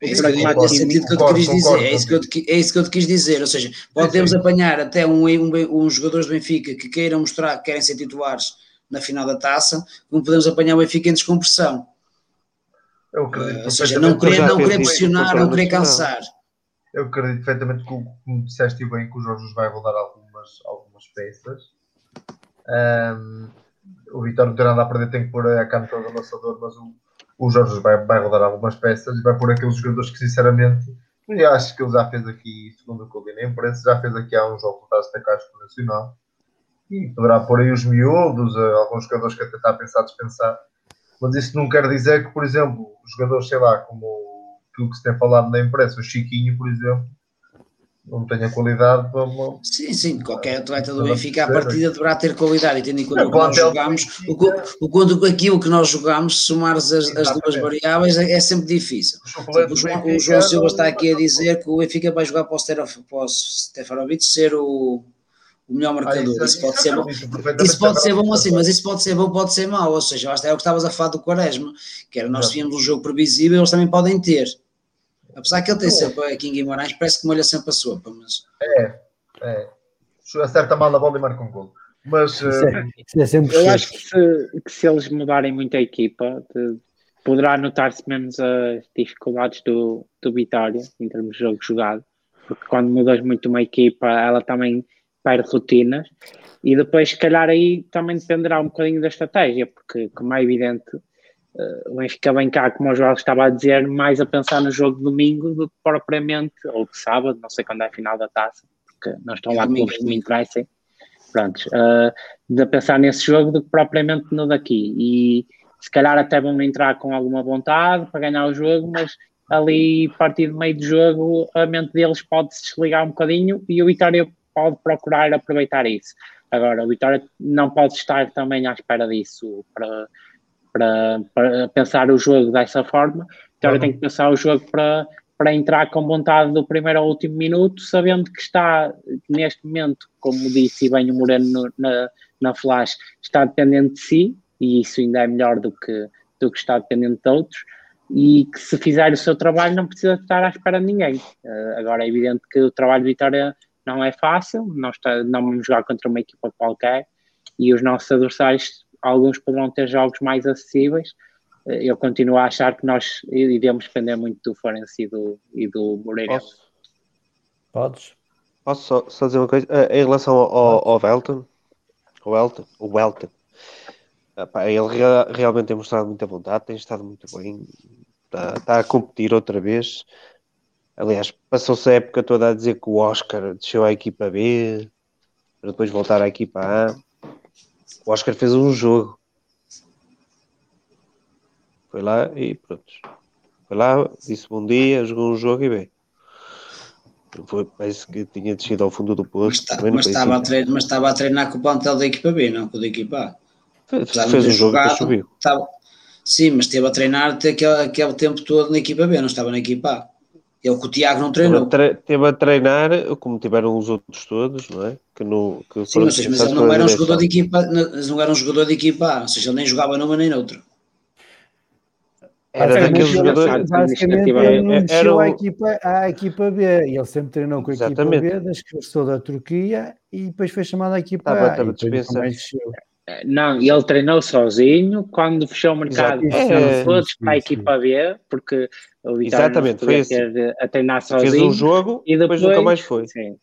É isso, que, eu, sentido que eu te quis dizer. É isso que eu, te, é isso que eu te quis dizer. Ou seja, podemos apanhar até um, um, um jogadores do Benfica que queiram mostrar que querem ser titulares na final da taça, como podemos apanhar o Benfica em descompressão. Eu acredito, uh, ou seja, não querer, não querer pressionar, não querer cansar. Eu acredito perfeitamente que, como disseste bem, que o Jorge vai rodar algumas, algumas peças. Um, o Vitória não tem nada a perder, tem que pôr a cana todo amassador, mas o, o Jorge vai, vai rodar algumas peças e vai pôr aqueles jogadores que, sinceramente, eu acho que ele já fez aqui, segundo o que eu li na imprensa, já fez aqui há uns jogos da Taça da Nacional e poderá pôr aí os miúdos, eh, alguns jogadores que até está a pensar dispensar. Mas isso não quer dizer que, por exemplo, jogadores, sei lá, como aquilo que se tem falado na imprensa, o Chiquinho, por exemplo, não tenha qualidade para uma... Sim, sim, qualquer atleta do Benfica à partida deverá ter qualidade e tendo em conta o que nós jogamos, o, o, quanto aquilo que nós jogamos, somar as, as duas variáveis é, é sempre difícil. O, João, o João Silva está aqui a dizer que o Benfica vai jogar para o, Stefanovic ser o, o melhor marcador. Ah, isso, isso, pode ser bom. Isso pode ser bom assim, mas isso pode ser bom, pode ser mau. Ou seja, é o que estavas a falar do Quaresma, que era nós tínhamos um jogo previsível, eles também podem ter. Apesar que ele tem sempre aqui em Guimarães, parece que molha sempre a sopa, mas. É, é. Acerta mal a bola e marca um gol. Mas. Isso é, isso é sempre eu acho que se, que se, eles mudarem muito a equipa, de, poderá notar-se menos as dificuldades do, do Vitória em termos de jogo jogado, porque quando mudas muito uma equipa, ela também perde rotinas. E depois, se calhar, aí também dependerá um bocadinho da estratégia, porque, como é evidente, o Benfica vem cá, como o João estava a dizer, mais a pensar no jogo de domingo do que propriamente, ou de sábado, não sei quando é a final da taça, porque não estão lá clubes que me interessem. Prontos, uh, de pensar nesse jogo do que propriamente no daqui. E se calhar até vão entrar com alguma vontade para ganhar o jogo, mas ali, a partir do meio do jogo, a mente deles pode se desligar um bocadinho e o Vitória pode procurar aproveitar isso. Agora, o Vitória não pode estar também à espera disso para para, para pensar o jogo dessa forma. Então uhum. tem que pensar o jogo para, para entrar com vontade do primeiro ao último minuto, sabendo que está neste momento, como disse bem o Moreno no, na, na flash, está dependente de si, e isso ainda é melhor do que, do que está dependente de outros, e que se fizer o seu trabalho não precisa estar à espera de ninguém. Uh, agora é evidente que o trabalho de Vitória não é fácil, não, está, não vamos jogar contra uma equipa qualquer, e os nossos adversários alguns poderão ter jogos mais acessíveis. Eh, eu continuo a achar que nós iremos depender muito do Forense e do, e do Moreira. Posso? Podes? Posso só, só, dizer uma coisa? Uh, em relação ao, ao Welton, o Welton, o Welton, uh, ele rea, realmente tem mostrado muita vontade, tem estado muito bem, está, está a competir outra vez. Aliás, passou-se a época toda a dizer que o Oscar desceu à equipa B, para depois voltar à equipa A. O Oscar fez um jogo. Foi lá e pronto. Foi lá, disse bom dia, jogou um jogo e bem. Foi, parece que tinha descido ao fundo do posto. Mas, tá, mas, estava a treinar, mas estava a treinar com o plantel da equipa B, não com o da equipa A. Fez, fez um jogo jogado, subiu. Estava, sim, mas esteve a treinar aquele, aquele tempo todo na equipa B, não estava na equipa A. É o que o Tiago não treinou. Teve a treinar, como tiveram os outros todos, não é? Que no, que Sim, mas, mas ele não era um jogador de equipa, não era um jogador de equipa, ou seja, ele nem jogava numa nem noutra. Era daqueles jogadores. Basicamente, ele não à, equipa, à equipa B. E ele sempre treinou com a Exatamente. equipa B, desde que regressou da Turquia e depois foi chamado à equipa estava, A. Estava dispensado. Não, ele treinou sozinho quando fechou o mercado, é, todos para a equipa B, porque o Vitória Exatamente, foi assim. a treinar sozinho. Fez um jogo e depois, nunca mais foi. Sim.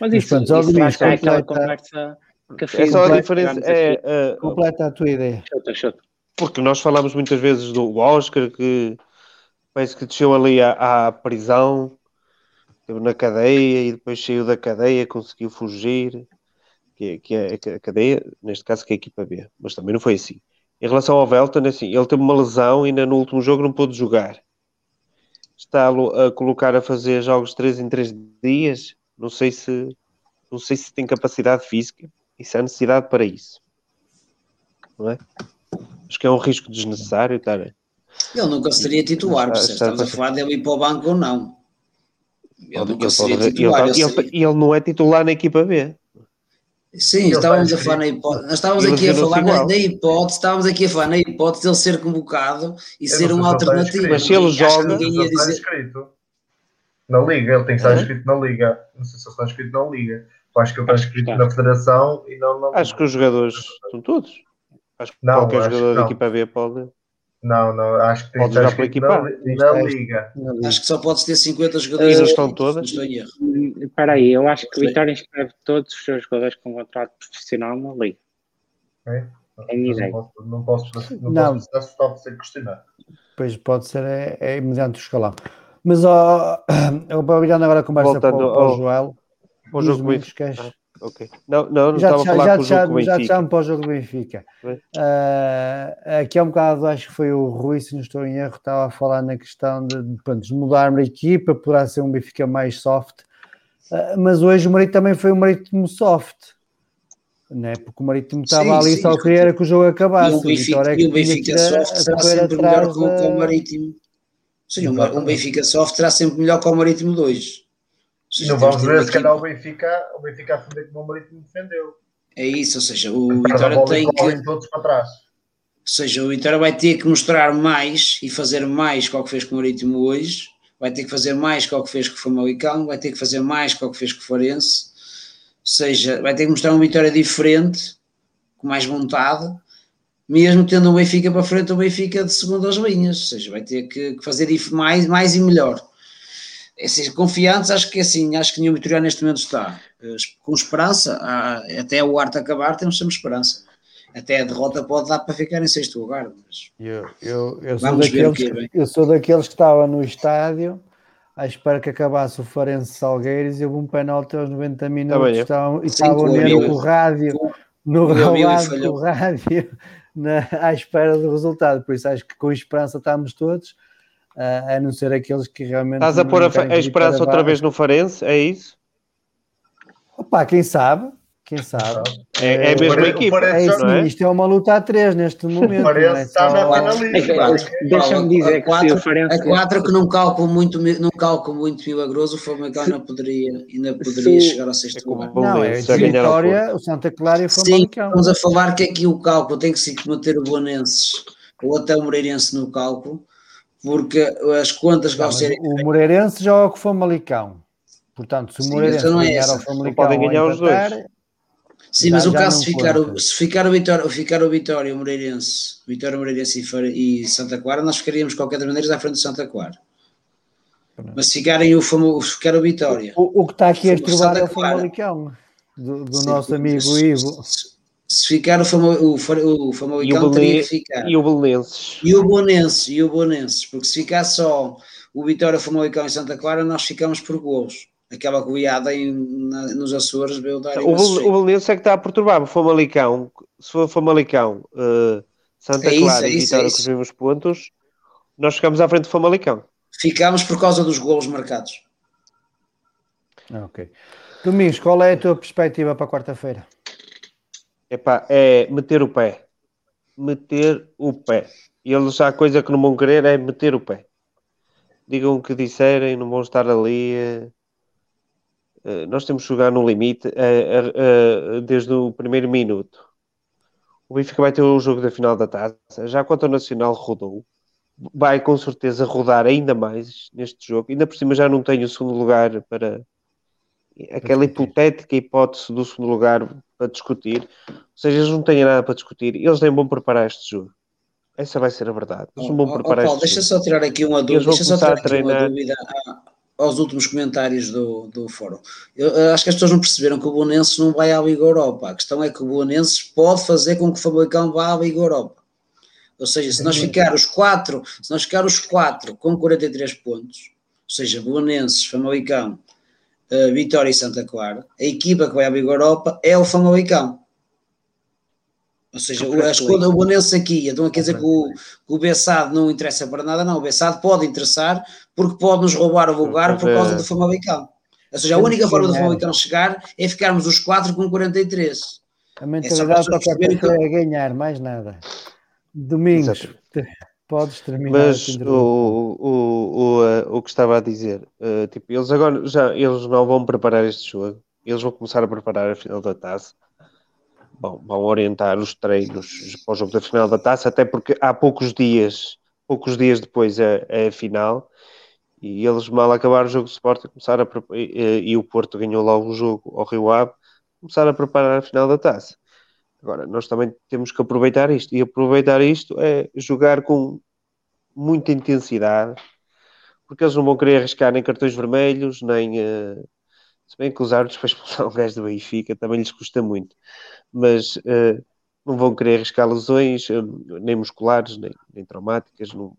Mas isso, Mas, pronto, isso, isso é aquela conversa que é só a diferença. É, uh, completa a tua ideia. Chuta, chuta. Porque nós falamos muitas vezes do Oscar que parece que desceu ali à, à prisão, esteve na cadeia e depois saiu da cadeia, conseguiu fugir que, que é a cadeia, neste caso que é a equipa B, mas também não foi assim. Em relação ao Velton, assim, ele teve uma lesão e ainda no último jogo não pôde jogar. Está a, colocar a fazer jogos 3 em 3 dias, não sei se não sei se tem capacidade física e se há necessidade para isso. Não é? Acho que é um risco desnecessário estar. Ele nunca seria titular, está, está, estamos a falar dele ir para o banco ou não. Ele, ele nunca seria pode, ele, ele, não é titular na equipa B. Sim, estávamos a falar na hipótese, nós estávamos aqui a falar na, na, hipótese, estávamos aqui a falar na hipótese de ele ser convocado e ser uma alternativa. Mas se ele joga, ia dizer... inscrito. na liga, ele tem que estar inscrito na liga. Não sei se ele está inscrito na liga. Eu acho que ele está inscrito na federação e não na Acho que os jogadores estão todos. Acho que não, qualquer acho jogador da equipa B pode. Não, não, acho que tem pode jogar pela equipa na, na, Liga. Acho que só podes ter 50 jogadores. E estão todas? Espera aí, eu acho que o Vitória inscreve todos os seus jogadores com contrato profissional na Liga. É? Não posso, não posso, não, não. posso só ser questionado. Pois pode ser, é, é mediante o escalão. Mas, ó, eu vou virando agora a conversa Voltando para, para o Joel. O jogo Benfica. Ok. Não, não, não já, estava já, a falar já, com o jogo já, Benfica. Já para o jogo do Benfica. Uh, aqui há um bocado, acho que foi o Rui, se não estou em erro, estava a falar na questão de, de, pronto, de mudar a equipa, poderá ser um Benfica mais soft. Uh, mas hoje o Marito também foi um Marítimo soft. Né? Porque o Marítimo estava sim, ali sim, só queria que o jogo acabasse. E o Benfica, é e o Benfica soft será sempre melhor que o Marítimo. Sim, um Benfica soft será sempre melhor que o Marítimo 2. Seja, não vamos ver se calhar o Benfica, o Benfica a defender como o Marítimo defendeu. É isso, ou seja, o Vitória tem que. Todos para trás. Ou seja, o Vitória vai ter que mostrar mais e fazer mais com o que fez com o Marítimo hoje, vai ter que fazer mais com o que fez com o Famalicão, vai ter que fazer mais com o que fez com o Farense, ou seja, vai ter que mostrar uma vitória diferente, com mais vontade, mesmo tendo o Benfica para frente, o Benfica de segundas linhas, ou seja, vai ter que fazer mais, mais e melhor assim, confiantes, acho que assim, acho que nenhum vitoriano neste momento está. Eh, com esperança, até o arte acabar, temos sempre esperança. Até a derrota pode dar para ficar em sexto lugar. Mas eu, eu, eu, sou daqueles, que, eu sou daqueles que estava no estádio à espera que acabasse o Farense Salgueiros e houve um penalti aos 90 minutos estavam, e estavam mesmo com o rádio no rádio na, à espera do resultado. Por isso acho que com esperança estamos todos a não ser aqueles que realmente. Estás a pôr a, a esperança outra vez no Farense, é isso? Opa, quem sabe? Quem sabe? É, é a mesma equipa. É isso, é? Isto é uma luta a três neste momento. O Farense é está na finalista. Deixa-me dizer a quatro, que. A quatro que não cálculo muito, não cálculo muito milagroso, o Famalicão ainda poderia, ainda poderia se... chegar ao sexto é lugar. Não, é a vitória, o Santa Clara e o Famalicão. Sim, estamos a falar que aqui o cálculo tem que se manter o Bonenses ou até o Moreirense no cálculo porque as contas vão ser. O Moreirense joga com o Famalicão. Portanto, se o Moreirense não é ganhar ao Famalicão, podem ganhar os dois. Sim, mas o caso se ficar, o, se ficar o Vitória, ficar o Vitória, o Moreirense, Vitória, Moreirense e, e Santa Clara, nós ficaríamos de qualquer maneira à frente de Santa Clara. Mas se ficarem o, famo, se ficar o Vitória. O, o que está aqui a estrovar é o Famalicão, do, do nosso amigo Ivo se ficar o, Famo, o, o Famalicão teria que ficar. E o Belenenses. E o Bonenses, e o Bonenses, porque se ficar só o Vitória, o Famalicão e Santa Clara, nós ficamos por gols. Aquela goiada em, na, nos Açores veio dar O, o Belenenses é que está a perturbar o Famalicão. Se for o Famalicão, uh, Santa é Clara isso, é e Vitória é com os mesmos pontos, nós ficamos à frente do Famalicão. Ficamos por causa dos gols marcados. Ok. Domingos, qual é a tua perspectiva para quarta-feira? Epá, é meter o pé. Meter o pé. E eles, a coisa que não vão querer é meter o pé. Digam o que disserem, não vão estar ali. Uh, nós temos que jogar no limite uh, uh, desde o primeiro minuto. O Benfica vai ter o jogo da final da taça. Já quanto ao Nacional rodou, vai com certeza rodar ainda mais neste jogo. Ainda por cima já não tem o segundo lugar para aquela hipotética hipótese do segundo lugar para discutir. Ou seja, eles não têm nada para discutir. Eles nem vão preparar este jogo. Essa vai ser a verdade. Eles não vão oh, preparar oh, Paulo, deixa jogo. só tirar aqui uma dúvida. Deixa só tirar aqui uma dúvida aos últimos comentários do, do fórum. Eu, acho que as pessoas não perceberam que o Bonense não vai à Liga Europa. A questão é que o Bonense pode fazer com que o Famalicão vá à Liga Europa. Ou seja, se nós ficar os quatro, se nós ficar os quatro com 43 pontos, ou seja, Bonenses, Famalicão, uh, Vitória e Santa Clara, a equipa que vai à Liga Europa é o Famalicão. Ou seja, o, a escolha o Bonense aqui, então quer dizer que o, que o Bessado não interessa para nada, não. O Bessado pode interessar porque pode nos roubar o lugar por causa do Famalicão. Ou seja, a única forma do Famalicão chegar é ficarmos os quatro com 43. A mentalidade é para é ganhar, mais nada. Domingos. Exato. Podes terminar. Mas o, o, o, uh, o que estava a dizer, uh, tipo, eles agora já eles não vão preparar este jogo, eles vão começar a preparar a final da taça. Bom, vão orientar os treinos para o jogo da final da taça, até porque há poucos dias, poucos dias depois é, é a final, e eles mal acabaram o jogo de Sport começaram a e, e o Porto ganhou logo o jogo ao Rio Ave, começaram a preparar a final da taça. Agora, nós também temos que aproveitar isto. E aproveitar isto é jogar com muita intensidade, porque eles não vão querer arriscar nem cartões vermelhos, nem. Uh, se bem que os árbitros para expulsar um gajo do Benfica também lhes custa muito, mas uh, não vão querer arriscar lesões, uh, nem musculares, nem, nem traumáticas. Não...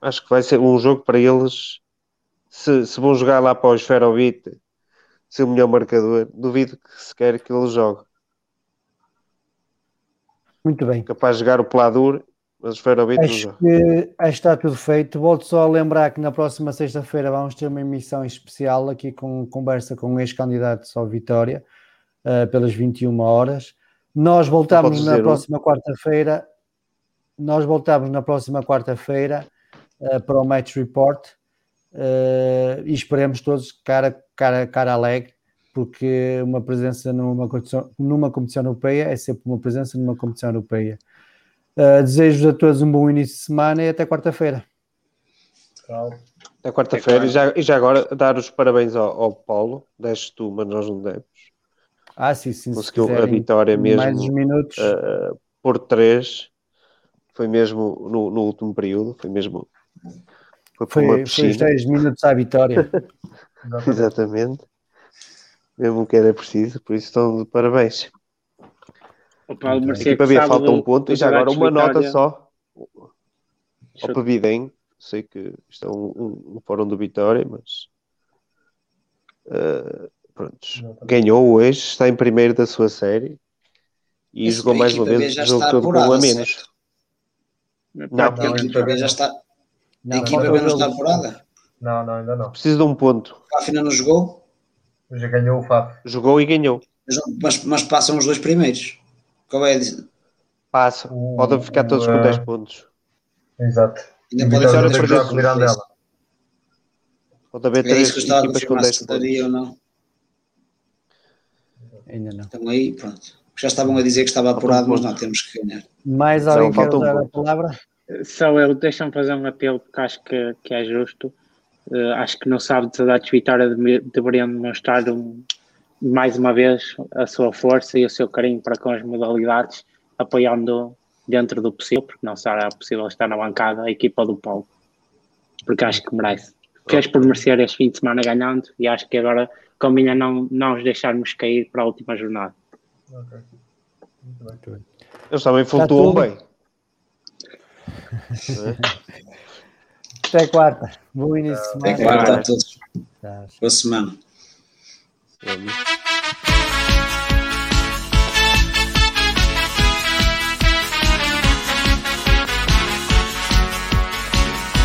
Acho que vai ser um jogo para eles. Se, se vão jogar lá para o Esferovite, ser o melhor marcador, duvido que sequer que ele jogue. Muito bem. Capaz de jogar o Pladur, mas o joga. Que, acho que está tudo feito. Volto só a lembrar que na próxima sexta-feira vamos ter uma emissão especial aqui com conversa com ex-candidatos ao Vitória, uh, pelas 21 horas. Nós voltamos na próxima quarta-feira. Nós voltamos na próxima quarta-feira uh, para o Match Report uh, e esperemos todos cara, cara, cara alegre, porque uma presença numa competição, numa competição europeia é sempre uma presença numa competição europeia. Uh, desejo a todos um bom início de semana e até quarta-feira. Até quarta-feira. E, já, e já agora dar os parabéns ao, ao Paulo. Deste tu, mas nós não demos. Ah, sim, sim. Conseguiu a vitória mesmo. Mais uns minutos. Uh, por três. Foi mesmo no, no último período. Foi mesmo foi, foi, foi os 10 minutos à vitória. Exatamente. Mesmo que era preciso, por isso estão de parabéns. O Paulo a equipa falta um ponto e já agora uma nota só ao Pavidem. Sei que isto é um, um, um fórum do Vitória, mas uh, pronto, ganhou hoje, está em primeiro da sua série e Esse jogou mais uma vez o jogo todo com um a menos. Não, não, a equipa B já está, não, a equipa B não está apurada? Não, não, ainda não. Precisa de um ponto. O FAF ainda não jogou? Já ganhou o FAF. Jogou e ganhou. Mas, mas passam os dois primeiros. Qual é a Passa. Podem ficar todos com 10 pontos. Exato. Ainda podem ser três jogos. Pode haver é três equipas com 10 pontos. ou não. Ainda não. Então aí, pronto. Já estavam a dizer que estava apurado, mas não, temos que ganhar. Mais alguém quer usar a palavra? Só eu, deixa-me fazer um apelo porque acho que, que é justo. Uh, acho que no sábado de Vitória deveriam demonstrar um, mais uma vez a sua força e o seu carinho para com as modalidades, apoiando dentro do possível, porque não será possível estar na bancada a equipa do Paulo, porque acho que merece. Fez por merecer este fim de semana ganhando e acho que agora combina não, não os deixarmos cair para a última jornada. Okay. Muito bem. Eles também flutuam bem. Até quarta. Bom início de semana. Até quarta a todos. Boa semana.